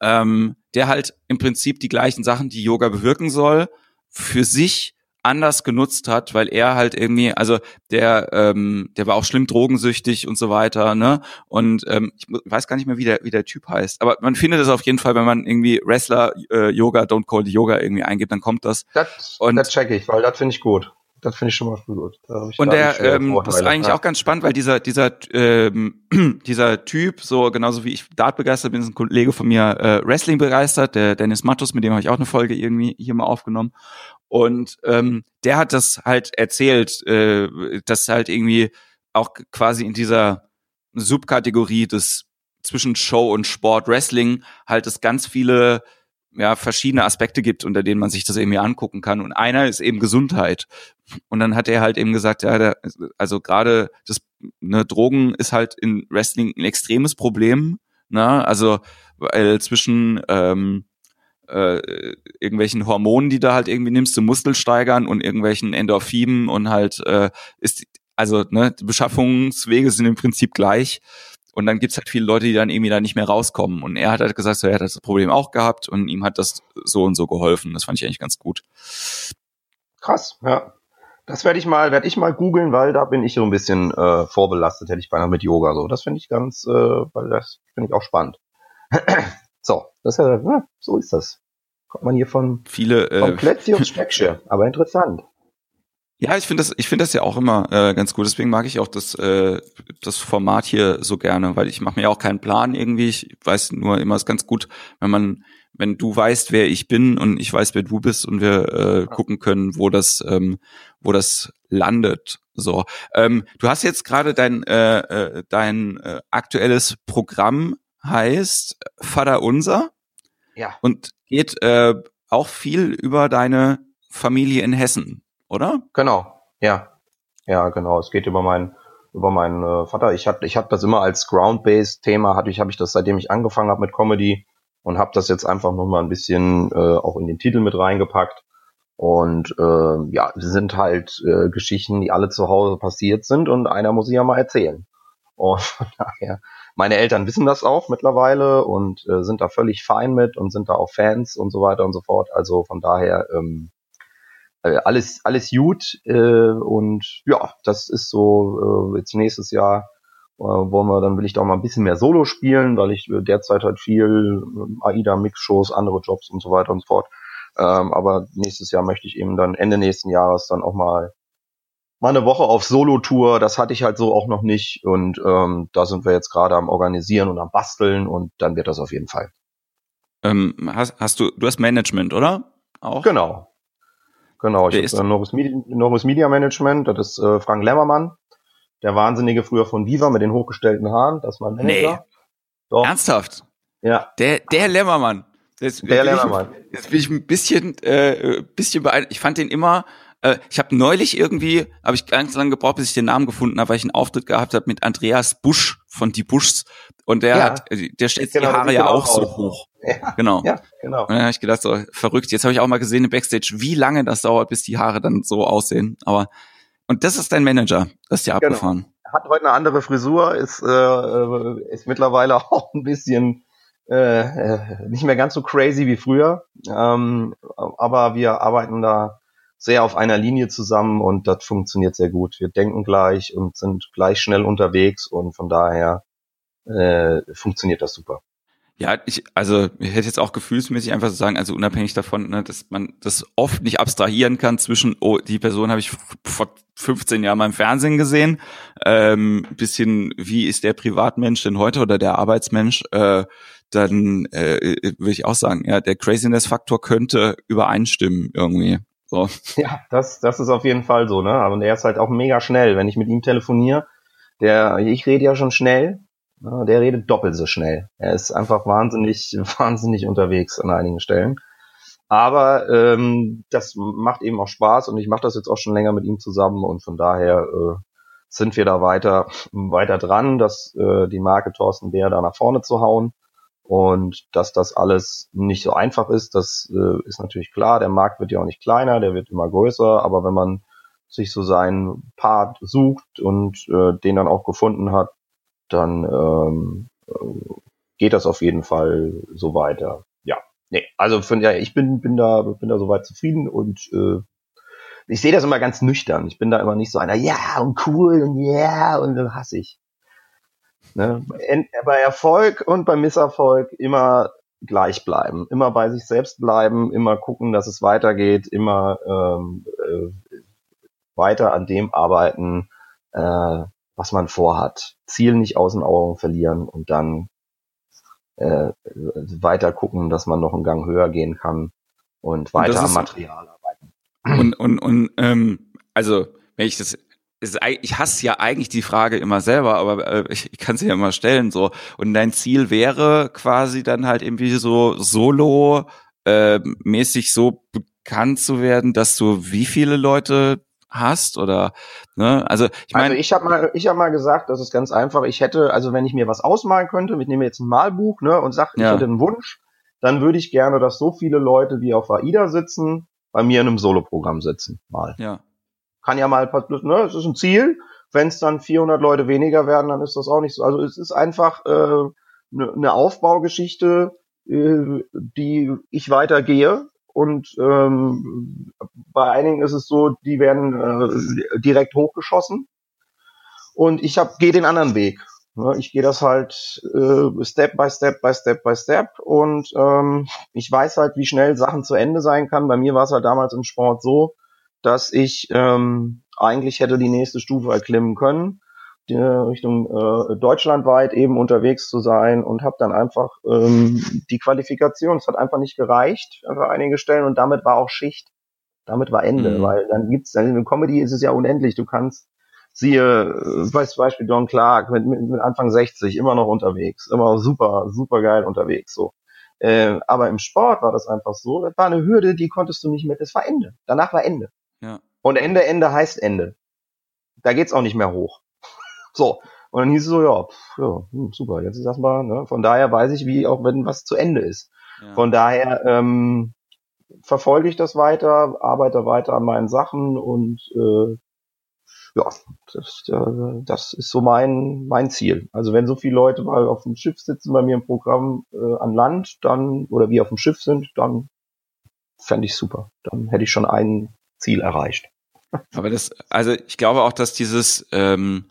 Ähm, der halt im Prinzip die gleichen Sachen, die Yoga bewirken soll, für sich anders genutzt hat, weil er halt irgendwie, also der, ähm, der war auch schlimm drogensüchtig und so weiter, ne? Und ähm, ich weiß gar nicht mehr, wie der, wie der Typ heißt. Aber man findet es auf jeden Fall, wenn man irgendwie Wrestler äh, Yoga, Don't Call the Yoga irgendwie eingibt, dann kommt das. Das, und das check ich, weil das finde ich gut. Das finde ich schon mal gut. und der, ähm, das ist eigentlich ja. auch ganz spannend, weil dieser, dieser, ähm, dieser Typ, so genauso wie ich Dart begeistert bin, ist ein Kollege von mir äh, Wrestling begeistert, der Dennis Mattus, mit dem habe ich auch eine Folge irgendwie hier mal aufgenommen. Und ähm, der hat das halt erzählt, äh, dass halt irgendwie auch quasi in dieser Subkategorie des zwischen Show und Sport Wrestling halt es ganz viele ja, verschiedene Aspekte gibt, unter denen man sich das irgendwie angucken kann. Und einer ist eben Gesundheit. Und dann hat er halt eben gesagt, ja, der, also gerade das ne, Drogen ist halt in Wrestling ein extremes Problem. Ne? Also weil zwischen ähm, äh, irgendwelchen Hormonen, die du halt irgendwie nimmst, zum Muskelsteigern und irgendwelchen Endorphinen und halt äh, ist, also ne, die Beschaffungswege sind im Prinzip gleich. Und dann gibt's halt viele Leute, die dann irgendwie da nicht mehr rauskommen. Und er hat halt gesagt, so, er hat das Problem auch gehabt und ihm hat das so und so geholfen. Das fand ich eigentlich ganz gut. Krass, ja. Das werde ich mal, werde ich mal googeln, weil da bin ich so ein bisschen äh, vorbelastet, hätte ich beinahe mit Yoga so. Das finde ich ganz, äh, weil das finde ich auch spannend. So, das ist ja, ja, so ist das. Kommt man hier von, Viele, äh, von und Speckschirr, aber interessant. Ja, ich finde das, ich finde das ja auch immer äh, ganz gut. Deswegen mag ich auch das, äh, das Format hier so gerne, weil ich mache mir ja auch keinen Plan irgendwie. Ich weiß nur immer, es ist ganz gut, wenn man, wenn du weißt, wer ich bin und ich weiß, wer du bist und wir äh, gucken können, wo das, ähm, wo das landet. So, ähm, du hast jetzt gerade dein, äh, äh, dein äh, aktuelles Programm heißt Vater Unser. Ja. Und geht äh, auch viel über deine Familie in Hessen, oder? Genau, ja. Ja, genau. Es geht über meinen über meinen äh, Vater. Ich habe ich hab das immer als Ground-based Thema, hatte ich habe ich das seitdem ich angefangen habe mit Comedy und habe das jetzt einfach noch mal ein bisschen äh, auch in den Titel mit reingepackt. Und äh, ja, es sind halt äh, Geschichten, die alle zu Hause passiert sind und einer muss sie ja mal erzählen. Und von daher meine Eltern wissen das auch mittlerweile und äh, sind da völlig fein mit und sind da auch Fans und so weiter und so fort. Also von daher ähm, äh, alles alles gut äh, und ja, das ist so äh, jetzt nächstes Jahr äh, wollen wir, dann will ich da mal ein bisschen mehr Solo spielen, weil ich derzeit halt viel AIDA Mix-Shows, andere Jobs und so weiter und so fort. Ähm, aber nächstes Jahr möchte ich eben dann Ende nächsten Jahres dann auch mal mal eine Woche auf Solo-Tour. Das hatte ich halt so auch noch nicht und ähm, da sind wir jetzt gerade am organisieren und am basteln und dann wird das auf jeden Fall. Ähm, hast, hast du, du hast Management, oder? Auch? Genau. Genau, ich habe äh, Norris, Media, Norris Media Management, das ist äh, Frank Lemmermann, der Wahnsinnige früher von Viva mit den hochgestellten Haaren, das ist mein Manager. Nee. Doch. Ernsthaft? Ja. Der, der Lämmermann. Jetzt, der Lämmermann. Ich, jetzt bin ich ein bisschen, äh, bisschen beeindruckt. Ich fand den immer, äh, ich habe neulich irgendwie, habe ich ganz lange gebraucht, bis ich den Namen gefunden habe, weil ich einen Auftritt gehabt habe mit Andreas Busch von Die Buschs. Und der ja. hat, äh, der stellt genau, die Haare ja auch so hoch. Ja. Genau. Ja, genau. Und dann habe ich gedacht, so verrückt. Jetzt habe ich auch mal gesehen im Backstage, wie lange das dauert, bis die Haare dann so aussehen. Aber und das ist dein Manager, das ist ja genau. abgefahren. Hat heute eine andere Frisur, ist, äh, ist mittlerweile auch ein bisschen äh, äh, nicht mehr ganz so crazy wie früher. Ähm, aber wir arbeiten da sehr auf einer Linie zusammen und das funktioniert sehr gut. Wir denken gleich und sind gleich schnell unterwegs und von daher äh, funktioniert das super. Ja, ich, also ich hätte jetzt auch gefühlsmäßig einfach so sagen, also unabhängig davon, ne, dass man das oft nicht abstrahieren kann zwischen, oh, die Person habe ich vor 15 Jahren mal im Fernsehen gesehen, ähm, bisschen, wie ist der Privatmensch denn heute oder der Arbeitsmensch, äh, dann äh, würde ich auch sagen, ja, der Craziness-Faktor könnte übereinstimmen irgendwie. So. Ja, das, das ist auf jeden Fall so, ne? Aber der ist halt auch mega schnell. Wenn ich mit ihm telefoniere, der, ich rede ja schon schnell, ja, der redet doppelt so schnell. Er ist einfach wahnsinnig, wahnsinnig unterwegs an einigen Stellen. Aber ähm, das macht eben auch Spaß und ich mache das jetzt auch schon länger mit ihm zusammen und von daher äh, sind wir da weiter, weiter dran, dass äh, die Marke Thorsten Bär da nach vorne zu hauen. Und dass das alles nicht so einfach ist, das äh, ist natürlich klar. Der Markt wird ja auch nicht kleiner, der wird immer größer. Aber wenn man sich so seinen Part sucht und äh, den dann auch gefunden hat, dann ähm, äh, geht das auf jeden Fall so weiter. Ja, nee, also von ja, ich bin bin da bin da soweit zufrieden und äh, ich sehe das immer ganz nüchtern. Ich bin da immer nicht so einer, ja und cool und ja und dann hasse ich. Ne? Bei Erfolg und bei Misserfolg immer gleich bleiben, immer bei sich selbst bleiben, immer gucken, dass es weitergeht, immer ähm, äh, weiter an dem arbeiten, äh, was man vorhat. Ziel nicht aus den Augen verlieren und dann äh, weiter gucken, dass man noch einen Gang höher gehen kann und weiter und am Material arbeiten. Und, und, und ähm, also, wenn ich das ich hasse ja eigentlich die Frage immer selber, aber äh, ich, ich kann sie ja immer stellen so. Und dein Ziel wäre quasi dann halt irgendwie so solo äh, mäßig so bekannt zu werden, dass du wie viele Leute hast oder ne also ich meine also ich habe mal ich habe mal gesagt das ist ganz einfach ich hätte also wenn ich mir was ausmalen könnte ich nehme jetzt ein Malbuch ne und sage ich ja. hätte einen Wunsch dann würde ich gerne dass so viele Leute wie auf AIDA sitzen bei mir in einem Soloprogramm sitzen mal ja kann ja mal ne es ist ein Ziel wenn es dann 400 Leute weniger werden dann ist das auch nicht so also es ist einfach äh, ne eine Aufbaugeschichte äh, die ich weitergehe und ähm, bei einigen ist es so, die werden äh, direkt hochgeschossen. Und ich gehe den anderen Weg. Ne? Ich gehe das halt äh, Step by Step by Step by Step und ähm, ich weiß halt, wie schnell Sachen zu Ende sein kann. Bei mir war es halt damals im Sport so, dass ich ähm, eigentlich hätte die nächste Stufe erklimmen können die Richtung äh, deutschlandweit eben unterwegs zu sein und habe dann einfach ähm, die Qualifikation. Es hat einfach nicht gereicht für einige Stellen und damit war auch Schicht. Damit war Ende, mhm. weil dann gibt's dann in Comedy ist es ja unendlich. Du kannst siehe, äh, zum Beispiel Don Clark mit, mit, mit Anfang 60 immer noch unterwegs, immer super, super geil unterwegs so. Äh, aber im Sport war das einfach so, das war eine Hürde, die konntest du nicht mit, das war Ende. Danach war Ende. Ja. Und Ende, Ende heißt Ende. Da geht's auch nicht mehr hoch. So. Und dann hieß es so, ja, pff, ja hm, super, jetzt ist das mal, ne? Von daher weiß ich, wie auch wenn was zu Ende ist. Ja. Von daher ähm, verfolge ich das weiter, arbeite weiter an meinen Sachen und äh, ja, das, äh, das ist so mein, mein Ziel. Also wenn so viele Leute mal auf dem Schiff sitzen bei mir im Programm äh, an Land, dann, oder wie auf dem Schiff sind, dann fände ich super. Dann hätte ich schon ein Ziel erreicht. Aber das, also ich glaube auch, dass dieses, ähm,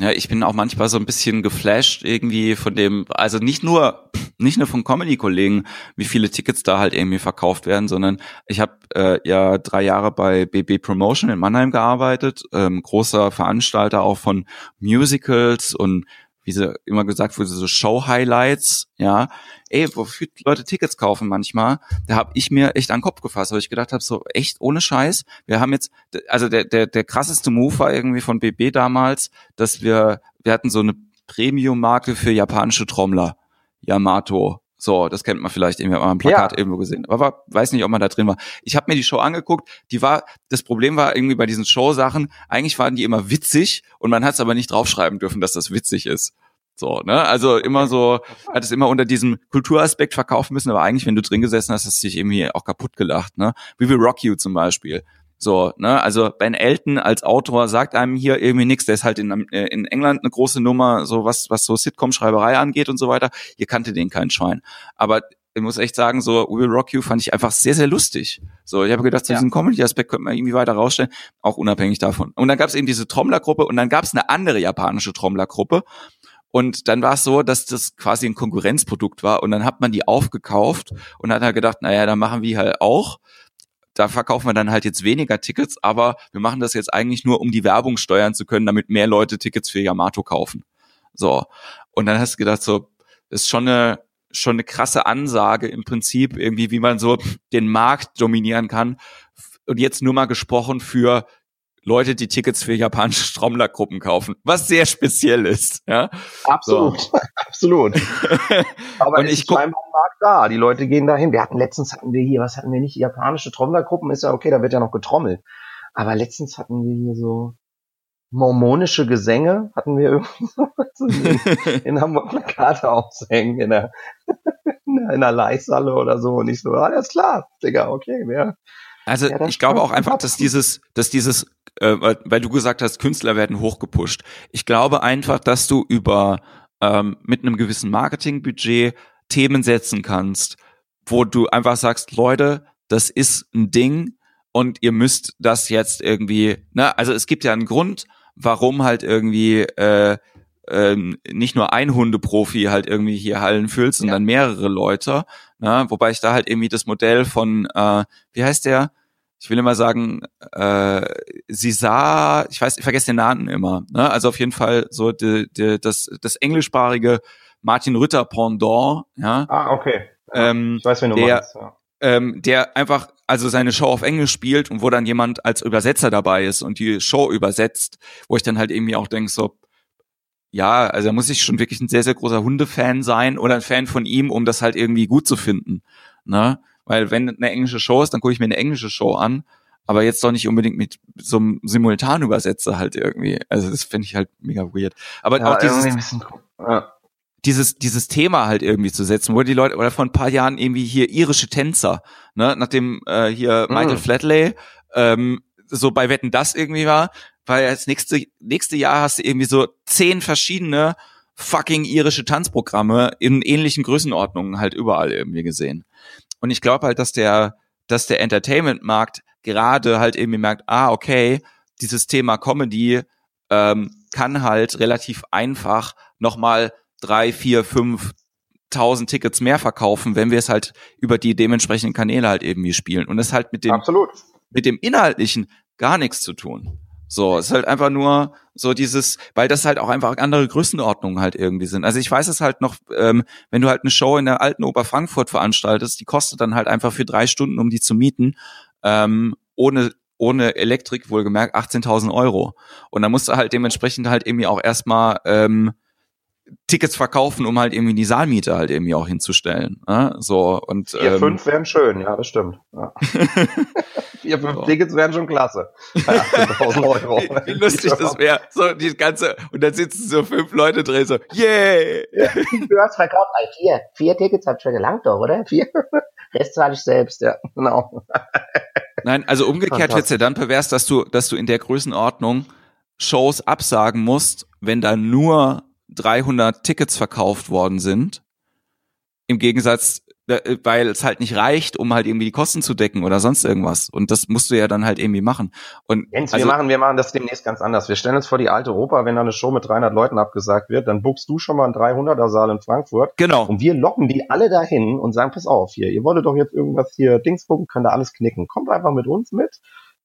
Ja, ich bin auch manchmal so ein bisschen geflasht irgendwie von dem, also nicht nur nicht nur von Comedy-Kollegen, wie viele Tickets da halt irgendwie verkauft werden, sondern ich habe äh, ja drei Jahre bei BB Promotion in Mannheim gearbeitet, ähm, großer Veranstalter auch von Musicals und wie sie immer gesagt wurde, so Show-Highlights, ja. Ey, wofür Leute Tickets kaufen manchmal, da habe ich mir echt an den Kopf gefasst, weil ich gedacht habe, so echt ohne Scheiß. Wir haben jetzt, also der, der, der krasseste Move war irgendwie von BB damals, dass wir, wir hatten so eine Premium-Marke für japanische Trommler. Yamato. So, das kennt man vielleicht irgendwie, man ein Plakat ja. irgendwo gesehen. Aber war, weiß nicht, ob man da drin war. Ich habe mir die Show angeguckt, die war, das Problem war irgendwie bei diesen Show-Sachen, eigentlich waren die immer witzig und man hat es aber nicht draufschreiben dürfen, dass das witzig ist. So, ne? Also immer so, hat es immer unter diesem Kulturaspekt verkaufen müssen, aber eigentlich, wenn du drin gesessen hast, hast du dich irgendwie auch kaputt gelacht, ne? Wie will Rock You zum Beispiel. So, ne, also Ben Elton als Autor sagt einem hier irgendwie nichts, der ist halt in, äh, in England eine große Nummer, so was, was so Sitcom-Schreiberei angeht und so weiter. Ihr kannte den kein Schwein. Aber ich muss echt sagen, so We Will Rock You fand ich einfach sehr, sehr lustig. So, ich habe gedacht, so ja. diesen Comedy-Aspekt könnte man irgendwie weiter rausstellen, auch unabhängig davon. Und dann gab es eben diese Trommlergruppe und dann gab es eine andere japanische Trommlergruppe. Und dann war es so, dass das quasi ein Konkurrenzprodukt war und dann hat man die aufgekauft und hat halt gedacht, naja, dann machen wir halt auch da verkaufen wir dann halt jetzt weniger Tickets, aber wir machen das jetzt eigentlich nur, um die Werbung steuern zu können, damit mehr Leute Tickets für Yamato kaufen. So. Und dann hast du gedacht, so, das ist schon eine, schon eine krasse Ansage im Prinzip, irgendwie, wie man so den Markt dominieren kann. Und jetzt nur mal gesprochen für Leute, die Tickets für japanische Trommlergruppen kaufen, was sehr speziell ist. Ja? Absolut, so. Absolut. Aber und ich ist scheinbar ein Markt da. Die Leute gehen dahin. Wir hatten letztens hatten wir hier, was hatten wir nicht? Japanische Trommlergruppen ist ja okay, da wird ja noch getrommelt. Aber letztens hatten wir hier so mormonische Gesänge, hatten wir irgendwie in, Hamburg Plakate aufhängen in der in der Leihsalle oder so. Und ich so, alles klar, Digga, okay, wer, also ja, ich glaube auch einfach, dass dieses, dass dieses, äh, weil du gesagt hast, Künstler werden hochgepusht. Ich glaube einfach, dass du über ähm, mit einem gewissen Marketingbudget Themen setzen kannst, wo du einfach sagst, Leute, das ist ein Ding und ihr müsst das jetzt irgendwie, ne, also es gibt ja einen Grund, warum halt irgendwie äh, ähm, nicht nur ein Hundeprofi halt irgendwie hier Hallen füllt, sondern ja. mehrere Leute. Ne? Wobei ich da halt irgendwie das Modell von, äh, wie heißt der? Ich will immer sagen, äh, sie sah, ich weiß, ich vergesse den Namen immer. Ne? Also auf jeden Fall so die, die, das, das englischsprachige Martin Rütter Pendant. Ja? Ah, okay. Ähm, ich weiß, wen du der, meinst. Ja. Ähm, der einfach also seine Show auf Englisch spielt und wo dann jemand als Übersetzer dabei ist und die Show übersetzt, wo ich dann halt irgendwie auch denke so, ja, also da muss ich schon wirklich ein sehr, sehr großer Hundefan sein oder ein Fan von ihm, um das halt irgendwie gut zu finden. Ne? Weil wenn eine englische Show ist, dann gucke ich mir eine englische Show an, aber jetzt doch nicht unbedingt mit so einem Simultanübersetzer halt irgendwie. Also das finde ich halt mega weird. Aber ja, auch dieses, ja. dieses, dieses Thema halt irgendwie zu setzen, wo die Leute, oder vor ein paar Jahren irgendwie hier irische Tänzer, ne, nachdem äh, hier mhm. Michael Flatley ähm, so bei Wetten das irgendwie war, weil als nächste, nächste Jahr hast du irgendwie so zehn verschiedene fucking irische Tanzprogramme in ähnlichen Größenordnungen halt überall irgendwie gesehen. Und ich glaube halt, dass der, dass der Entertainment-Markt gerade halt irgendwie merkt, ah, okay, dieses Thema Comedy ähm, kann halt relativ einfach nochmal drei, vier, fünf tausend Tickets mehr verkaufen, wenn wir es halt über die dementsprechenden Kanäle halt irgendwie spielen. Und das halt mit dem, Absolut. mit dem Inhaltlichen gar nichts zu tun. So, es ist halt einfach nur so dieses, weil das halt auch einfach andere Größenordnungen halt irgendwie sind. Also ich weiß es halt noch, ähm, wenn du halt eine Show in der alten Ober Frankfurt veranstaltest, die kostet dann halt einfach für drei Stunden, um die zu mieten, ähm, ohne ohne Elektrik wohlgemerkt 18.000 Euro. Und dann musst du halt dementsprechend halt irgendwie auch erstmal ähm, Tickets verkaufen, um halt irgendwie die Saalmiete halt irgendwie auch hinzustellen. Ne? So und vier, ähm, fünf wären schön, ja, das stimmt. Ja. vier, fünf so. Tickets wären schon klasse. Ja, Euro. wie, wie lustig das wäre. So die ganze und dann sitzen so fünf Leute drin, so yeah. Ja. Du hast verkauft, ey, vier, vier Tickets habt schon gelangt doch, oder? Vier. Rest zahle ich selbst, ja, genau. Nein, also umgekehrt wird's ja dann pervers, dass du, dass du in der Größenordnung Shows absagen musst, wenn da nur 300 Tickets verkauft worden sind. Im Gegensatz weil es halt nicht reicht, um halt irgendwie die Kosten zu decken oder sonst irgendwas. Und das musst du ja dann halt irgendwie machen. Und Jens, also, wir machen, wir machen das demnächst ganz anders. Wir stellen uns vor die alte Oper, wenn da eine Show mit 300 Leuten abgesagt wird, dann buchst du schon mal einen 300er Saal in Frankfurt. Genau. Und wir locken die alle dahin und sagen, pass auf hier, ihr wolltet doch jetzt irgendwas hier Dings gucken, könnt ihr alles knicken. Kommt einfach mit uns mit.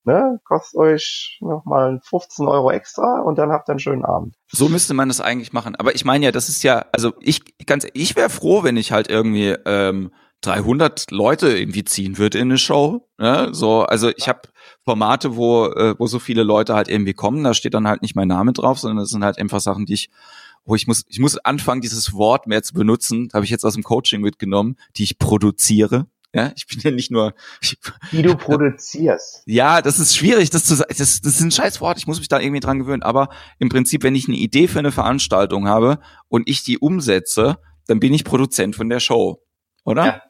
Ne, kostet euch nochmal 15 Euro extra und dann habt ihr einen schönen Abend. So müsste man das eigentlich machen. Aber ich meine ja, das ist ja, also ich ganz, ich wäre froh, wenn ich halt irgendwie ähm, 300 Leute irgendwie ziehen würde in eine Show. Ne? So, also ich habe Formate, wo äh, wo so viele Leute halt irgendwie kommen. Da steht dann halt nicht mein Name drauf, sondern das sind halt einfach Sachen, die ich wo ich muss, ich muss anfangen, dieses Wort mehr zu benutzen, habe ich jetzt aus dem Coaching mitgenommen, die ich produziere. Ja, ich bin ja nicht nur. Wie du produzierst. Ja, das ist schwierig, das zu sagen. Das, das ist ein scheiß Wort, ich muss mich da irgendwie dran gewöhnen. Aber im Prinzip, wenn ich eine Idee für eine Veranstaltung habe und ich die umsetze, dann bin ich Produzent von der Show. Oder? Ja,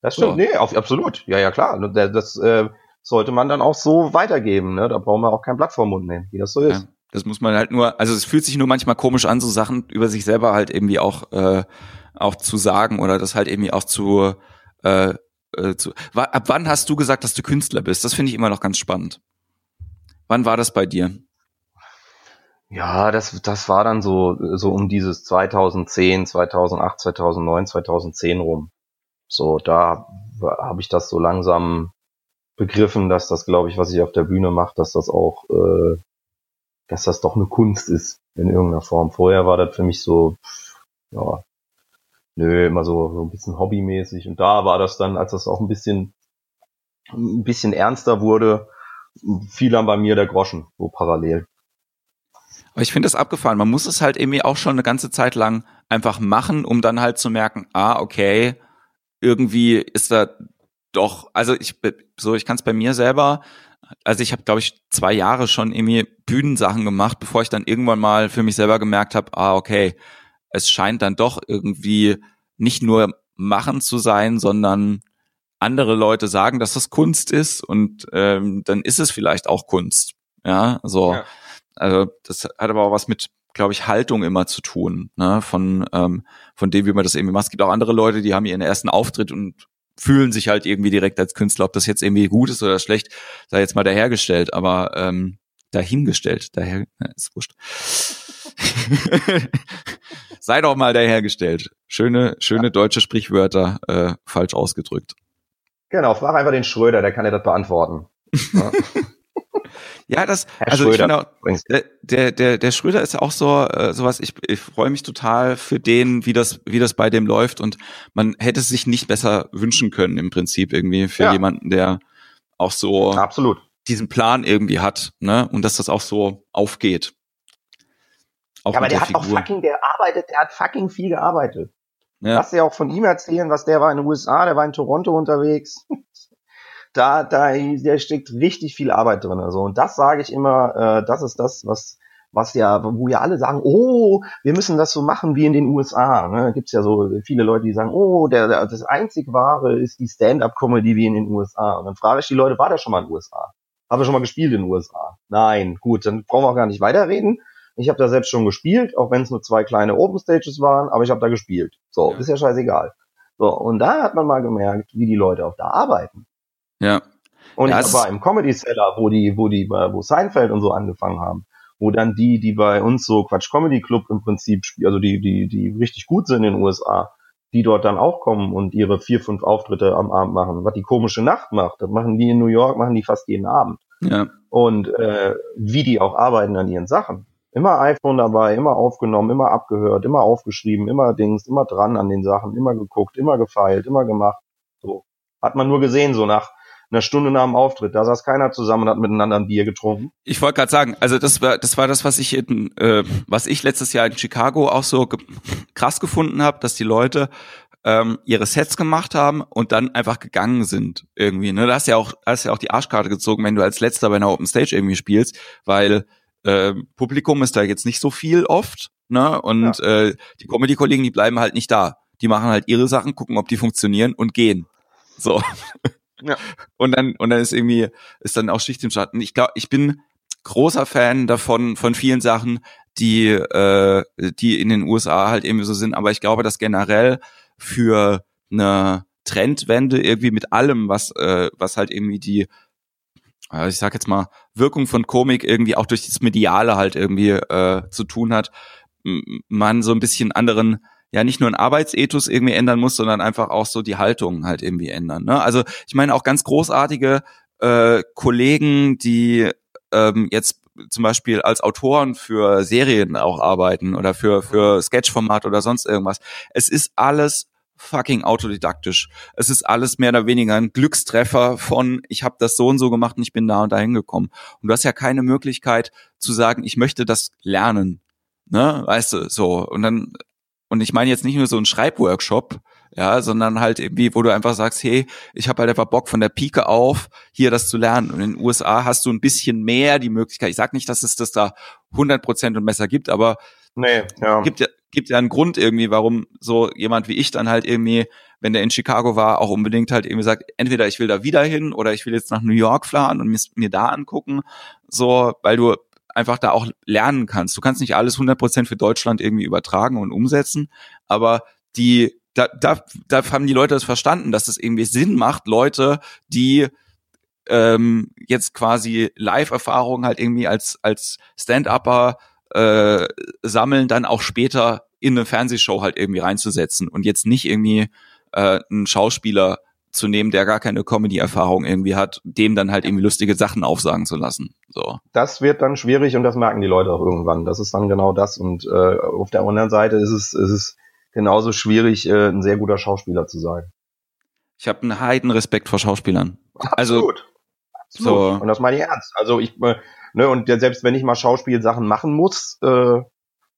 das stimmt. So. Nee, auf, absolut. Ja, ja, klar. Das, das äh, sollte man dann auch so weitergeben. Ne? Da brauchen wir auch kein Blatt vor Mund nehmen, wie das so ist. Ja, das muss man halt nur, also es fühlt sich nur manchmal komisch an, so Sachen über sich selber halt irgendwie auch, äh, auch zu sagen oder das halt irgendwie auch zu äh, äh, zu, ab wann hast du gesagt, dass du Künstler bist? Das finde ich immer noch ganz spannend. Wann war das bei dir? Ja, das, das war dann so, so um dieses 2010, 2008, 2009, 2010 rum. So, da habe ich das so langsam begriffen, dass das, glaube ich, was ich auf der Bühne mache, dass das auch, äh, dass das doch eine Kunst ist in irgendeiner Form. Vorher war das für mich so, ja, Nö, immer so, so ein bisschen hobbymäßig. Und da war das dann, als das auch ein bisschen, ein bisschen ernster wurde, fiel dann bei mir der Groschen, so parallel. Aber ich finde das abgefahren. Man muss es halt irgendwie auch schon eine ganze Zeit lang einfach machen, um dann halt zu merken, ah, okay, irgendwie ist da doch, also ich, so, ich kann es bei mir selber, also ich habe, glaube ich, zwei Jahre schon irgendwie Bühnensachen gemacht, bevor ich dann irgendwann mal für mich selber gemerkt habe, ah, okay, es scheint dann doch irgendwie nicht nur machen zu sein, sondern andere Leute sagen, dass das Kunst ist und ähm, dann ist es vielleicht auch Kunst. Ja, so. Ja. Also das hat aber auch was mit, glaube ich, Haltung immer zu tun, ne? Von ähm, von dem, wie man das irgendwie macht. Es gibt auch andere Leute, die haben ihren ersten Auftritt und fühlen sich halt irgendwie direkt als Künstler. Ob das jetzt irgendwie gut ist oder schlecht, sei jetzt mal dahergestellt, aber ähm, dahingestellt, daher ist wurscht. Sei doch mal dahergestellt. Schöne, schöne ja. deutsche Sprichwörter äh, falsch ausgedrückt. Genau, frag einfach den Schröder, der kann dir das beantworten. Ja. Ja, das, Herr also Schröder, ich finde, der, der, der Schröder ist ja auch so, äh, sowas, ich, ich freue mich total für den, wie das, wie das bei dem läuft und man hätte es sich nicht besser wünschen können im Prinzip irgendwie für ja. jemanden, der auch so Absolut. diesen Plan irgendwie hat, ne, und dass das auch so aufgeht. Auch ja, aber der, der hat auch fucking, der arbeitet, der hat fucking viel gearbeitet. Ja. Lass dir auch von ihm erzählen, was der war in den USA, der war in Toronto unterwegs. da, da, der steckt richtig viel Arbeit drin. Also, und das sage ich immer, äh, das ist das, was, was ja, wo ja alle sagen, oh, wir müssen das so machen wie in den USA. Ne? Gibt's ja so viele Leute, die sagen, oh, der, der das einzig wahre ist die Stand-up-Comedy wie in den USA. Und dann frage ich die Leute, war der schon mal in den USA? Habe schon mal gespielt in den USA? Nein, gut, dann brauchen wir auch gar nicht weiterreden. Ich habe da selbst schon gespielt, auch wenn es nur zwei kleine Open Stages waren, aber ich habe da gespielt. So, ist ja scheißegal. So, und da hat man mal gemerkt, wie die Leute auch da arbeiten. Ja. Und ja, ich war im Comedy Cellar, wo die, wo die, wo Seinfeld und so angefangen haben, wo dann die, die bei uns so Quatsch Comedy Club im Prinzip spielen, also die, die, die richtig gut sind in den USA, die dort dann auch kommen und ihre vier, fünf Auftritte am Abend machen. Was die komische Nacht macht, das machen die in New York, machen die fast jeden Abend. Ja. Und äh, wie die auch arbeiten an ihren Sachen. Immer iPhone dabei, immer aufgenommen, immer abgehört, immer aufgeschrieben, immer Dings, immer dran an den Sachen, immer geguckt, immer gefeilt, immer gemacht. So. Hat man nur gesehen, so nach einer Stunde nach dem Auftritt. Da saß keiner zusammen und hat miteinander ein Bier getrunken. Ich wollte gerade sagen, also das war das war das, was ich in, äh, was ich letztes Jahr in Chicago auch so ge krass gefunden habe, dass die Leute ähm, ihre Sets gemacht haben und dann einfach gegangen sind irgendwie. Ne? Da hast ja auch hast ja auch die Arschkarte gezogen, wenn du als letzter bei einer Open Stage irgendwie spielst, weil äh, Publikum ist da jetzt nicht so viel oft, ne? Und ja. äh, die Comedy-Kollegen, die bleiben halt nicht da. Die machen halt ihre Sachen, gucken, ob die funktionieren und gehen. So. Ja. Und dann, und dann ist irgendwie, ist dann auch Schicht im Schatten. Ich glaube, ich bin großer Fan davon, von vielen Sachen, die, äh, die in den USA halt irgendwie so sind. Aber ich glaube, dass generell für eine Trendwende irgendwie mit allem, was, äh, was halt irgendwie die, ich sag jetzt mal, Wirkung von Komik irgendwie auch durch das Mediale halt irgendwie äh, zu tun hat, man so ein bisschen anderen ja nicht nur ein Arbeitsethos irgendwie ändern muss, sondern einfach auch so die Haltung halt irgendwie ändern. Ne? Also ich meine auch ganz großartige äh, Kollegen, die ähm, jetzt zum Beispiel als Autoren für Serien auch arbeiten oder für, für Sketchformat oder sonst irgendwas. Es ist alles fucking autodidaktisch. Es ist alles mehr oder weniger ein Glückstreffer von, ich habe das so und so gemacht und ich bin da und dahin gekommen. Und du hast ja keine Möglichkeit zu sagen, ich möchte das lernen. Ne? Weißt du, so. Und dann, und ich meine jetzt nicht nur so ein Schreibworkshop, ja, sondern halt irgendwie, wo du einfach sagst, hey, ich habe halt einfach Bock von der Pike auf, hier das zu lernen. Und in den USA hast du ein bisschen mehr die Möglichkeit. Ich sag nicht, dass es das da 100 Prozent und besser gibt, aber nee, ja. gibt ja gibt ja einen Grund irgendwie, warum so jemand wie ich dann halt irgendwie, wenn der in Chicago war, auch unbedingt halt irgendwie sagt, entweder ich will da wieder hin oder ich will jetzt nach New York fahren und mir, mir da angucken, so, weil du einfach da auch lernen kannst. Du kannst nicht alles 100% für Deutschland irgendwie übertragen und umsetzen, aber die da, da, da haben die Leute das verstanden, dass es das irgendwie Sinn macht, Leute, die ähm, jetzt quasi Live-Erfahrungen halt irgendwie als, als Stand-Upper äh, sammeln, dann auch später in eine Fernsehshow halt irgendwie reinzusetzen und jetzt nicht irgendwie äh, einen Schauspieler zu nehmen, der gar keine Comedy-Erfahrung irgendwie hat, dem dann halt irgendwie lustige Sachen aufsagen zu lassen. So. Das wird dann schwierig und das merken die Leute auch irgendwann. Das ist dann genau das. Und äh, auf der anderen Seite ist es, ist es genauso schwierig, äh, ein sehr guter Schauspieler zu sein. Ich habe einen heiden Respekt vor Schauspielern. Also Absolut. Absolut. So. Und das meine ich ernst. Also ich, äh, ne, und selbst wenn ich mal Schauspielsachen machen muss, äh,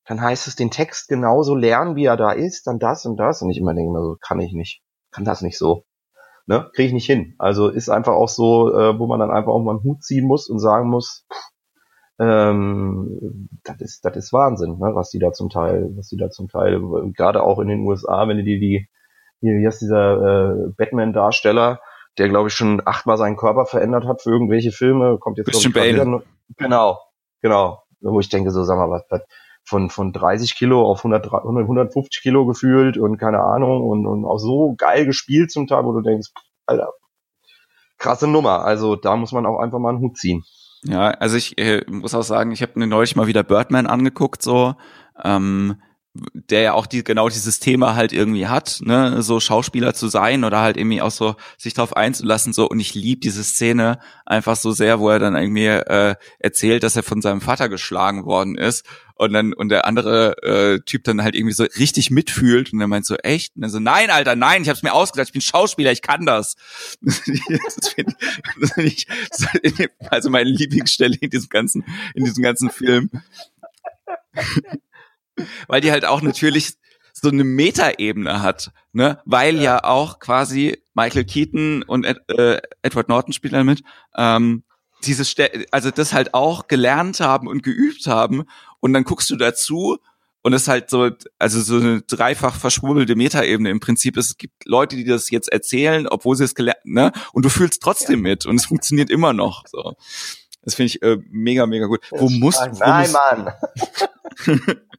dann heißt es den Text genauso lernen, wie er da ist, dann das und das. Und ich immer denke immer so, kann ich nicht. Kann das nicht so. Ne? Kriege ich nicht hin. Also ist einfach auch so, äh, wo man dann einfach auch mal einen Hut ziehen muss und sagen muss, ähm, das ist, das ist Wahnsinn, ne, was die da zum Teil, was die da zum Teil, gerade auch in den USA, wenn du die, die, wie heißt dieser äh, Batman-Darsteller, der glaube ich schon achtmal seinen Körper verändert hat für irgendwelche Filme, kommt jetzt Christian Bale. Genau, genau. Wo ich denke, so sag mal, was, was von, von 30 Kilo auf 100, 150 Kilo gefühlt und keine Ahnung und, und auch so geil gespielt zum Teil, wo du denkst, Alter, krasse Nummer. Also da muss man auch einfach mal einen Hut ziehen. Ja, also ich äh, muss auch sagen, ich habe mir neulich mal wieder Birdman angeguckt, so. Ähm, der ja auch die, genau dieses Thema halt irgendwie hat, ne, so Schauspieler zu sein oder halt irgendwie auch so sich darauf einzulassen, so. Und ich lieb diese Szene einfach so sehr, wo er dann irgendwie äh, erzählt, dass er von seinem Vater geschlagen worden ist und dann und der andere äh, Typ dann halt irgendwie so richtig mitfühlt und er meint so echt? Und dann so nein Alter nein ich habe es mir ausgedacht ich bin Schauspieler ich kann das, das find, das find ich, also meine Lieblingsstelle in diesem ganzen in diesem ganzen Film weil die halt auch natürlich so eine Metaebene hat, ne? Weil ja. ja auch quasi Michael Keaton und äh, Edward Norton spielen damit, ähm, dieses Ste also das halt auch gelernt haben und geübt haben und dann guckst du dazu und es ist halt so, also so eine dreifach verschwurbelte Metaebene im Prinzip. Es gibt Leute, die das jetzt erzählen, obwohl sie es gelernt, ne? Und du fühlst trotzdem ja. mit und es funktioniert immer noch. So, das finde ich äh, mega, mega gut. Wo musst, wo Nein, musst, Mann.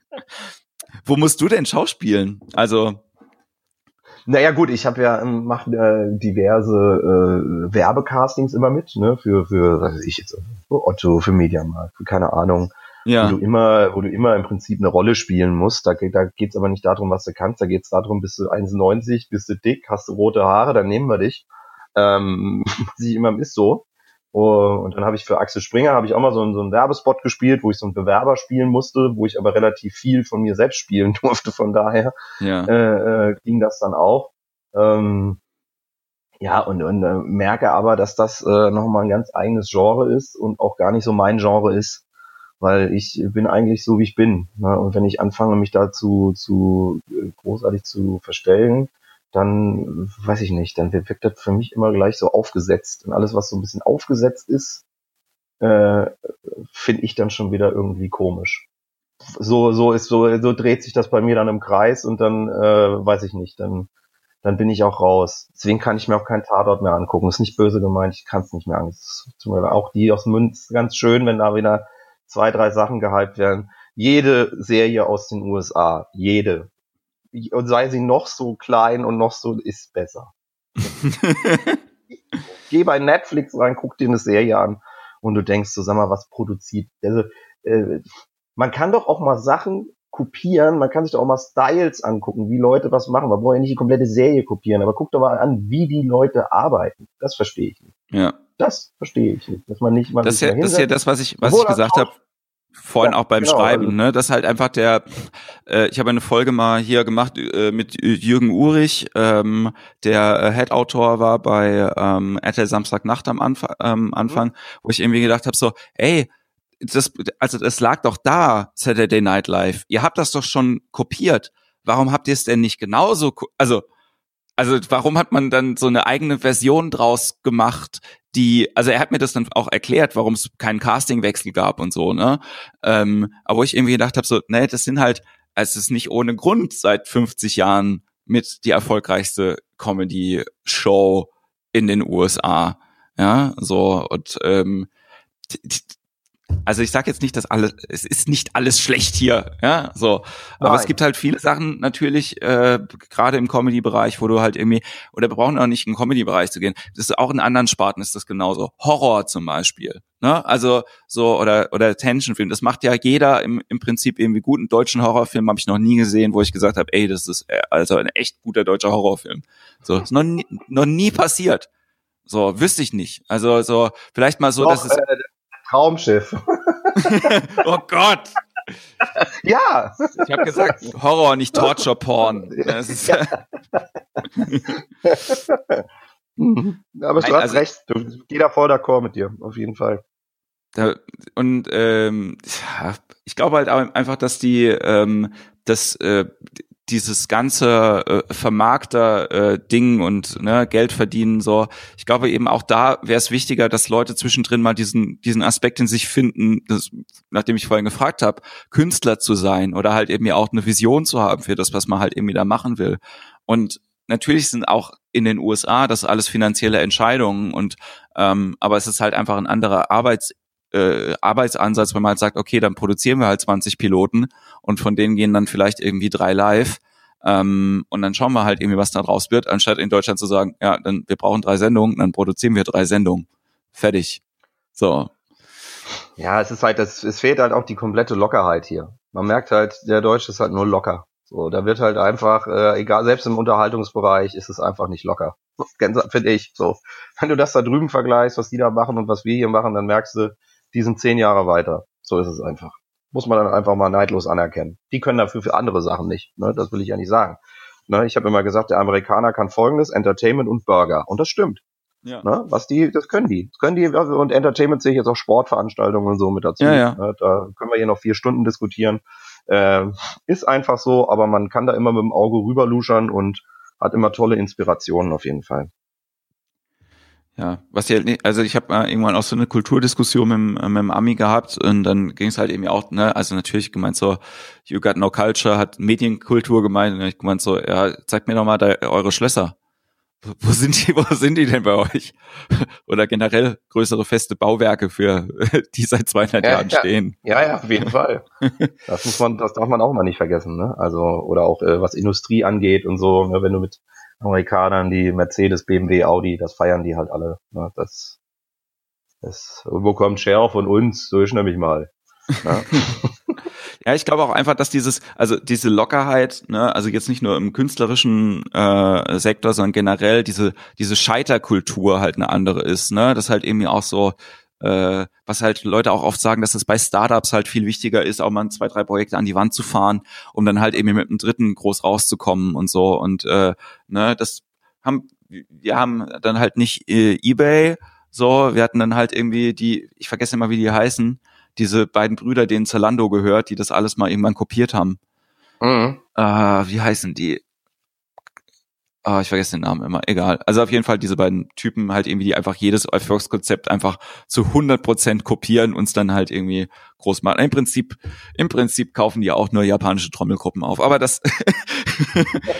Wo musst du denn schauspielen? Also naja gut, ich habe ja ähm, mache äh, diverse äh, Werbecastings immer mit, ne, für für was weiß ich jetzt, für Otto, für Mediamarkt, für keine Ahnung, ja. wo du immer, wo du immer im Prinzip eine Rolle spielen musst. Da, da geht's aber nicht darum, was du kannst, da geht's darum, bist du 1,90, bist du dick, hast du rote Haare, dann nehmen wir dich. Ähm, ich immer ist so. Oh, und dann habe ich für Axel Springer habe ich auch mal so einen, so einen Werbespot gespielt, wo ich so einen Bewerber spielen musste, wo ich aber relativ viel von mir selbst spielen durfte. Von daher ja. äh, äh, ging das dann auch. Ähm, ja, und, und äh, merke aber, dass das äh, nochmal ein ganz eigenes Genre ist und auch gar nicht so mein Genre ist, weil ich bin eigentlich so, wie ich bin. Ne? Und wenn ich anfange, mich dazu zu äh, großartig zu verstellen, dann weiß ich nicht, dann wirkt das für mich immer gleich so aufgesetzt. Und alles, was so ein bisschen aufgesetzt ist, äh, finde ich dann schon wieder irgendwie komisch. So, so ist so, so dreht sich das bei mir dann im Kreis und dann äh, weiß ich nicht, dann dann bin ich auch raus. Deswegen kann ich mir auch keinen Tatort mehr angucken. ist nicht böse gemeint, ich kann es nicht mehr angucken. Auch die aus Münz, ganz schön, wenn da wieder zwei, drei Sachen gehypt werden. Jede Serie aus den USA, jede, und sei sie noch so klein und noch so, ist besser. Geh bei Netflix rein, guck dir eine Serie an und du denkst so, sag mal, was produziert? Also, äh, man kann doch auch mal Sachen kopieren, man kann sich doch auch mal Styles angucken, wie Leute was machen. Man braucht ja nicht die komplette Serie kopieren, aber guck doch mal an, wie die Leute arbeiten. Das verstehe ich nicht. Ja. Das verstehe ich nicht. Dass man nicht mal das, ist ja, das ist ja das, was ich, was ich gesagt habe vorhin ja, auch beim genau, Schreiben, also. ne? Das ist halt einfach der, äh, ich habe eine Folge mal hier gemacht äh, mit Jürgen Urich, ähm, der äh, Head-Autor war bei ähm, RTL Samstagnacht am Anf ähm, Anfang, mhm. wo ich irgendwie gedacht habe, so, ey, das, also das lag doch da, Saturday Night Live. Ihr habt das doch schon kopiert. Warum habt ihr es denn nicht genauso, also also warum hat man dann so eine eigene Version draus gemacht, die, also er hat mir das dann auch erklärt, warum es keinen Castingwechsel gab und so, ne? Ähm, aber wo ich irgendwie gedacht habe, so, nee, das sind halt, es ist nicht ohne Grund seit 50 Jahren mit die erfolgreichste Comedy-Show in den USA. Ja, so, und ähm, also ich sage jetzt nicht, dass alles, es ist nicht alles schlecht hier, ja, so. Aber Nein. es gibt halt viele Sachen natürlich, äh, gerade im Comedy-Bereich, wo du halt irgendwie, oder wir brauchen auch nicht in den Comedy-Bereich zu gehen. Das ist auch in anderen Sparten ist das genauso. Horror zum Beispiel, ne? Also so oder oder Tensionfilm. Das macht ja jeder im, im Prinzip irgendwie guten deutschen Horrorfilm habe ich noch nie gesehen, wo ich gesagt habe, ey, das ist äh, also ein echt guter deutscher Horrorfilm. So, ist noch nie, noch nie passiert. So, wüsste ich nicht. Also so vielleicht mal so, Doch, dass es äh, Traumschiff. oh Gott. Ja. Ich habe gesagt Horror, nicht Torture Porn. Das ist ja. Aber du hast also, recht. Du, geh da voll d'accord mit dir, auf jeden Fall. Da, und ähm, ich glaube halt einfach, dass die ähm, dass äh, dieses ganze äh, Vermarkter äh, Ding und ne, Geld verdienen so. Ich glaube eben auch da wäre es wichtiger, dass Leute zwischendrin mal diesen diesen Aspekt in sich finden, das, nachdem ich vorhin gefragt habe, Künstler zu sein oder halt eben auch eine Vision zu haben für das, was man halt irgendwie da machen will. Und natürlich sind auch in den USA das alles finanzielle Entscheidungen und ähm, aber es ist halt einfach ein anderer Arbeits äh, Arbeitsansatz, wenn man halt sagt, okay, dann produzieren wir halt 20 Piloten und von denen gehen dann vielleicht irgendwie drei live. Ähm, und dann schauen wir halt irgendwie, was da draus wird, anstatt in Deutschland zu sagen, ja, dann wir brauchen drei Sendungen, dann produzieren wir drei Sendungen. Fertig. So. Ja, es ist halt, das, es fehlt halt auch die komplette Lockerheit hier. Man merkt halt, der Deutsche ist halt nur locker. So, da wird halt einfach, äh, egal, selbst im Unterhaltungsbereich ist es einfach nicht locker. Finde ich. So. Wenn du das da drüben vergleichst, was die da machen und was wir hier machen, dann merkst du, die sind zehn Jahre weiter. So ist es einfach. Muss man dann einfach mal neidlos anerkennen. Die können dafür für andere Sachen nicht. Ne? Das will ich ja nicht sagen. Ne? Ich habe immer gesagt, der Amerikaner kann folgendes, Entertainment und Burger. Und das stimmt. Ja. Ne? Was die, das können die. Das können die, und Entertainment sehe ich jetzt auch Sportveranstaltungen und so mit dazu. Ja, ja. Ne? Da können wir hier noch vier Stunden diskutieren. Äh, ist einfach so, aber man kann da immer mit dem Auge rüberluschern und hat immer tolle Inspirationen auf jeden Fall. Ja, was ja, also ich habe mal irgendwann auch so eine Kulturdiskussion mit, mit dem Ami gehabt und dann ging es halt eben auch, ne, also natürlich gemeint so, you got no culture, hat Medienkultur gemeint und ich gemeint so, ja, zeigt mir doch mal da, eure Schlösser. Wo sind die, wo sind die denn bei euch? Oder generell größere feste Bauwerke für, die seit 200 ja, Jahren ja. stehen. Ja, ja, auf jeden Fall. Das muss man, das darf man auch mal nicht vergessen, ne? Also, oder auch, äh, was Industrie angeht und so, ne? wenn du mit Amerikanern, die Mercedes, BMW, Audi, das feiern die halt alle. Ne? Das, das, wo kommt Share von uns? So ist nämlich mal. Ja. ja, ich glaube auch einfach, dass dieses, also diese Lockerheit, ne, also jetzt nicht nur im künstlerischen äh, Sektor, sondern generell diese diese Scheiterkultur halt eine andere ist, ne, das halt irgendwie auch so äh, was halt Leute auch oft sagen, dass es bei Startups halt viel wichtiger ist, auch mal zwei, drei Projekte an die Wand zu fahren, um dann halt eben mit einem dritten groß rauszukommen und so. Und äh, ne, das haben, wir haben dann halt nicht äh, Ebay, so, wir hatten dann halt irgendwie die, ich vergesse immer, wie die heißen, diese beiden Brüder, denen Zalando gehört, die das alles mal irgendwann kopiert haben. Mhm. Äh, wie heißen die? Ah, ich vergesse den Namen immer, egal. Also auf jeden Fall diese beiden Typen halt irgendwie, die einfach jedes Erfolgskonzept einfach zu 100 Prozent kopieren und es dann halt irgendwie groß machen. Im Prinzip, im Prinzip kaufen die auch nur japanische Trommelgruppen auf. Aber das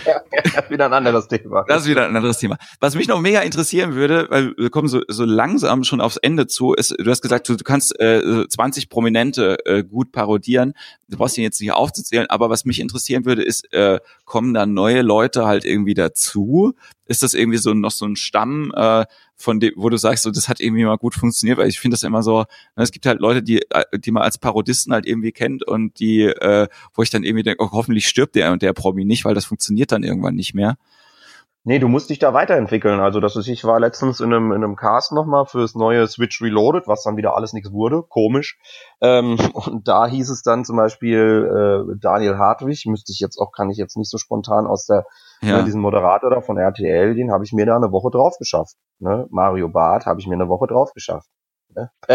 ja, ja, wieder ein anderes Thema. Das ist wieder ein anderes Thema. Was mich noch mega interessieren würde, weil wir kommen so, so langsam schon aufs Ende zu, ist, du hast gesagt, du, du kannst äh, 20 Prominente äh, gut parodieren. Du brauchst ihn jetzt nicht aufzuzählen, aber was mich interessieren würde, ist, äh, kommen da neue Leute halt irgendwie dazu? Ist das irgendwie so noch so ein Stamm, äh, von dem, wo du sagst, so das hat irgendwie mal gut funktioniert, weil ich finde das immer so, ne, es gibt halt Leute, die, äh, die man als Parodisten halt irgendwie kennt und die, äh, wo ich dann irgendwie denke, oh, hoffentlich stirbt der und der Promi nicht, weil das funktioniert dann irgendwann nicht mehr. Nee, du musst dich da weiterentwickeln. Also das ist, ich war letztens in einem, in einem Cast nochmal fürs neue Switch Reloaded, was dann wieder alles nichts wurde. Komisch. Ähm, und da hieß es dann zum Beispiel äh, Daniel Hartwig, müsste ich jetzt auch, kann ich jetzt nicht so spontan aus der ja. ne, diesen Moderator da von RTL, den habe ich mir da eine Woche drauf geschafft. Ne? Mario Barth habe ich mir eine Woche drauf geschafft. Ne?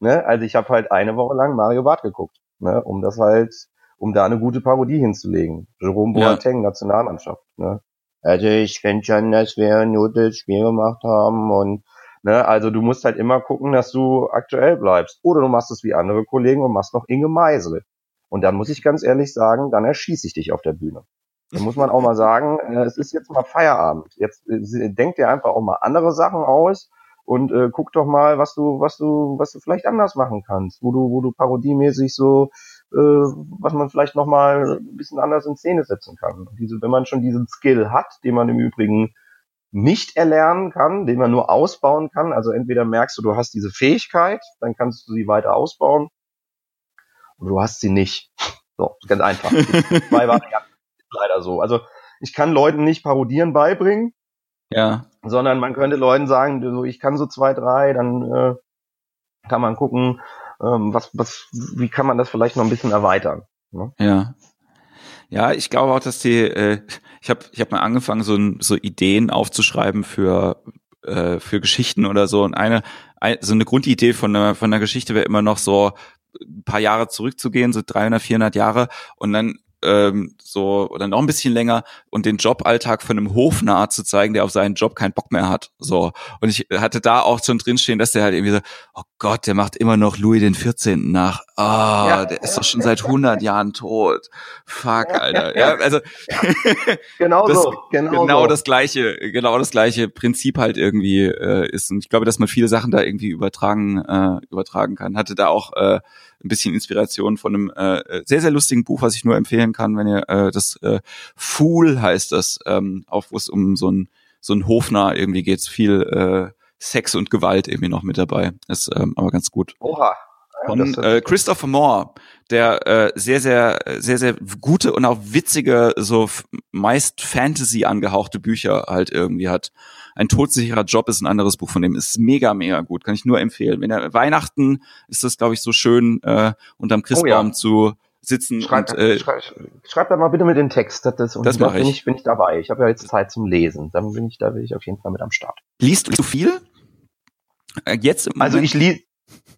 ne? Also ich habe halt eine Woche lang Mario Barth geguckt, ne? um das halt um da eine gute Parodie hinzulegen. Jerome Boateng, ja. Nationalmannschaft. Ne? Also ich finde schon, dass wir nur das Spiel gemacht haben und ne, also du musst halt immer gucken, dass du aktuell bleibst. Oder du machst es wie andere Kollegen und machst noch Inge Meisel. Und dann muss ich ganz ehrlich sagen, dann erschieße ich dich auf der Bühne. Da muss man auch mal sagen, äh, es ist jetzt mal Feierabend. Jetzt äh, denk dir einfach auch mal andere Sachen aus und äh, guck doch mal, was du, was du, was du vielleicht anders machen kannst, wo du, wo du parodiemäßig so äh, was man vielleicht nochmal ein bisschen anders in Szene setzen kann. Diese, wenn man schon diesen Skill hat, den man im Übrigen nicht erlernen kann, den man nur ausbauen kann, also entweder merkst du, du hast diese Fähigkeit, dann kannst du sie weiter ausbauen, und du hast sie nicht. So, ganz einfach. Zwei Varianten leider so. Also ich kann Leuten nicht Parodieren beibringen, ja. sondern man könnte Leuten sagen, ich kann so zwei, drei, dann äh, kann man gucken, ähm, was, was, wie kann man das vielleicht noch ein bisschen erweitern? Ne? Ja. Ja, ich glaube auch, dass die, äh, ich habe ich hab mal angefangen, so, so Ideen aufzuschreiben für, äh, für Geschichten oder so. Und eine, ein, so eine Grundidee von einer, von einer Geschichte wäre immer noch so, ein paar Jahre zurückzugehen, so 300, 400 Jahre und dann ähm, so oder noch ein bisschen länger und den Joballtag von einem Hofnarr zu zeigen, der auf seinen Job keinen Bock mehr hat. So und ich hatte da auch schon drinstehen, dass der halt irgendwie so, oh Gott, der macht immer noch Louis den 14. nach. Ah, oh, ja, der ist doch schon seit 100 Jahren tot. Fuck, Alter. Ja, also genau das, so, genau, genau so. das gleiche, genau das gleiche Prinzip halt irgendwie äh, ist und ich glaube, dass man viele Sachen da irgendwie übertragen äh, übertragen kann. Hatte da auch äh, ein bisschen Inspiration von einem äh, sehr, sehr lustigen Buch, was ich nur empfehlen kann, wenn ihr äh, das äh, Fool heißt das, ähm, auch wo es um so ein so ein Hofner irgendwie geht's viel äh, Sex und Gewalt irgendwie noch mit dabei. Ist ähm, aber ganz gut. Oha. Von äh, Christopher Moore, der äh, sehr, sehr, sehr, sehr gute und auch witzige, so meist Fantasy angehauchte Bücher halt irgendwie hat. Ein todsicherer Job ist ein anderes Buch von dem. Ist mega, mega gut. Kann ich nur empfehlen. Wenn er Weihnachten ist das, glaube ich, so schön, äh, unterm Christbaum oh ja. zu sitzen. Schreib, und, äh, schreib, schreib da mal bitte mit den Text. Das, das, das mache ich. Bin ich. Bin ich dabei. Ich habe ja jetzt Zeit zum Lesen. Dann bin ich da, bin ich auf jeden Fall mit am Start. Liest du viel? Äh, jetzt also ich lese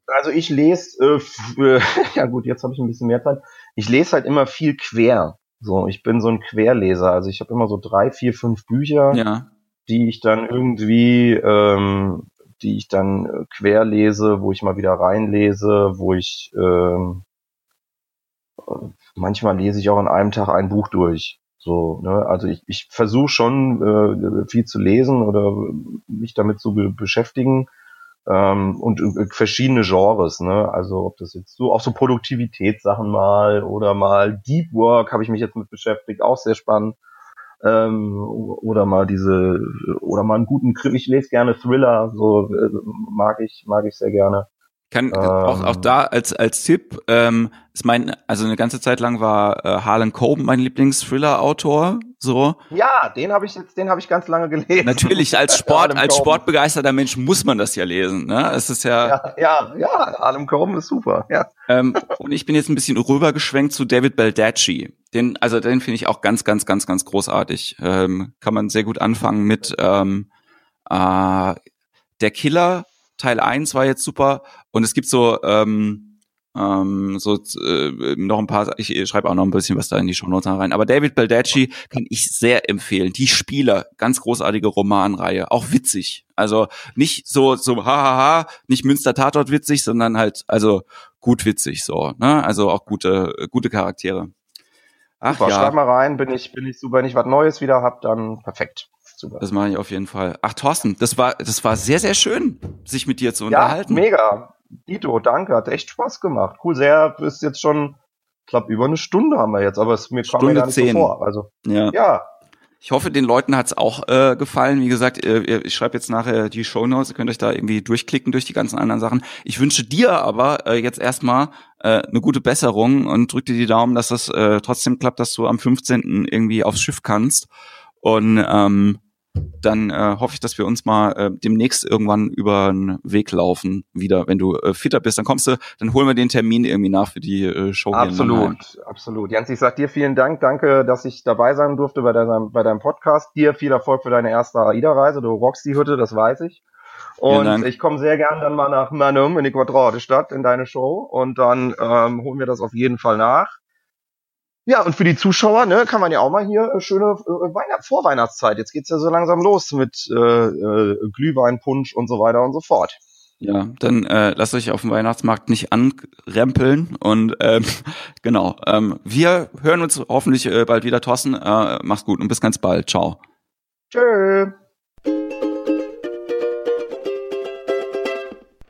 also ich lese, äh, ja gut, jetzt habe ich ein bisschen mehr Zeit. Ich lese halt immer viel quer. So, ich bin so ein Querleser. Also ich habe immer so drei, vier, fünf Bücher. Ja die ich dann irgendwie, ähm, die ich dann äh, quer lese, wo ich mal wieder reinlese, wo ich ähm, manchmal lese ich auch an einem Tag ein Buch durch. So, ne? Also ich, ich versuche schon äh, viel zu lesen oder mich damit zu be beschäftigen ähm, und äh, verschiedene Genres, ne? Also ob das jetzt so auch so Produktivitätssachen mal oder mal Deep Work habe ich mich jetzt mit beschäftigt, auch sehr spannend ähm, oder mal diese oder mal einen guten Krim. Ich lese gerne Thriller, so äh, mag ich mag ich sehr gerne. Kann ähm, auch, auch da als als Tipp ähm, ist mein also eine ganze Zeit lang war äh, Harlan Coben mein Lieblings-Thriller-Autor so. Ja, den habe ich jetzt den habe ich ganz lange gelesen. Natürlich als Sport als sportbegeisterter Mensch muss man das ja lesen, ne? Es ist ja ja ja, ja Harlan Coben ist super, ja. Ähm, und ich bin jetzt ein bisschen rübergeschwenkt zu David Baldacci. Den also den finde ich auch ganz ganz ganz ganz großartig. Ähm, kann man sehr gut anfangen mit ähm, äh, der Killer Teil 1 war jetzt super und es gibt so ähm, ähm, so äh, noch ein paar, ich, schreibe auch noch ein bisschen was da in die Shownotes rein. Aber David Baldacci kann ich sehr empfehlen. Die Spieler, ganz großartige Romanreihe, auch witzig. Also nicht so so hahaha, nicht Münster Tatort witzig, sondern halt also gut witzig so. Ne? Also auch gute gute Charaktere. Ach super, ja. schreib mal rein, bin ich bin ich super, wenn ich was Neues wieder hab, dann perfekt. Super. Das mache ich auf jeden Fall. Ach, Thorsten, das war, das war sehr, sehr schön, sich mit dir zu unterhalten. Ja, mega. Dito, danke, hat echt Spaß gemacht. Cool, sehr, ist jetzt schon, ich glaube, über eine Stunde haben wir jetzt, aber es mir kam mir gar nicht 10. so vor. Also, ja. ja. Ich hoffe, den Leuten hat's auch äh, gefallen. Wie gesagt, äh, ich schreibe jetzt nachher die Show Notes. Ihr könnt euch da irgendwie durchklicken durch die ganzen anderen Sachen. Ich wünsche dir aber äh, jetzt erstmal äh, eine gute Besserung und drück dir die Daumen, dass das äh, trotzdem klappt, dass du am 15. irgendwie aufs Schiff kannst. Und ähm, dann äh, hoffe ich, dass wir uns mal äh, demnächst irgendwann über den Weg laufen wieder. Wenn du äh, fitter bist, dann kommst du, dann holen wir den Termin irgendwie nach für die äh, Show. Absolut, absolut. Jens, ich sag dir vielen Dank. Danke, dass ich dabei sein durfte bei deinem, bei deinem Podcast. Dir viel Erfolg für deine erste AIDA-Reise. Du rockst die Hütte, das weiß ich. Und ich komme sehr gern dann mal nach Manum in die Quadrate-Stadt in deine Show und dann ähm, holen wir das auf jeden Fall nach. Ja, und für die Zuschauer, ne, kann man ja auch mal hier äh, schöne äh, Weihnacht Vorweihnachtszeit. Jetzt geht's ja so langsam los mit äh, äh, Glühwein, Punsch und so weiter und so fort. Ja, dann äh, lasst euch auf dem Weihnachtsmarkt nicht anrempeln und ähm, genau. Ähm, wir hören uns hoffentlich äh, bald wieder, Thorsten. Äh, mach's gut und bis ganz bald. Ciao. Tschö.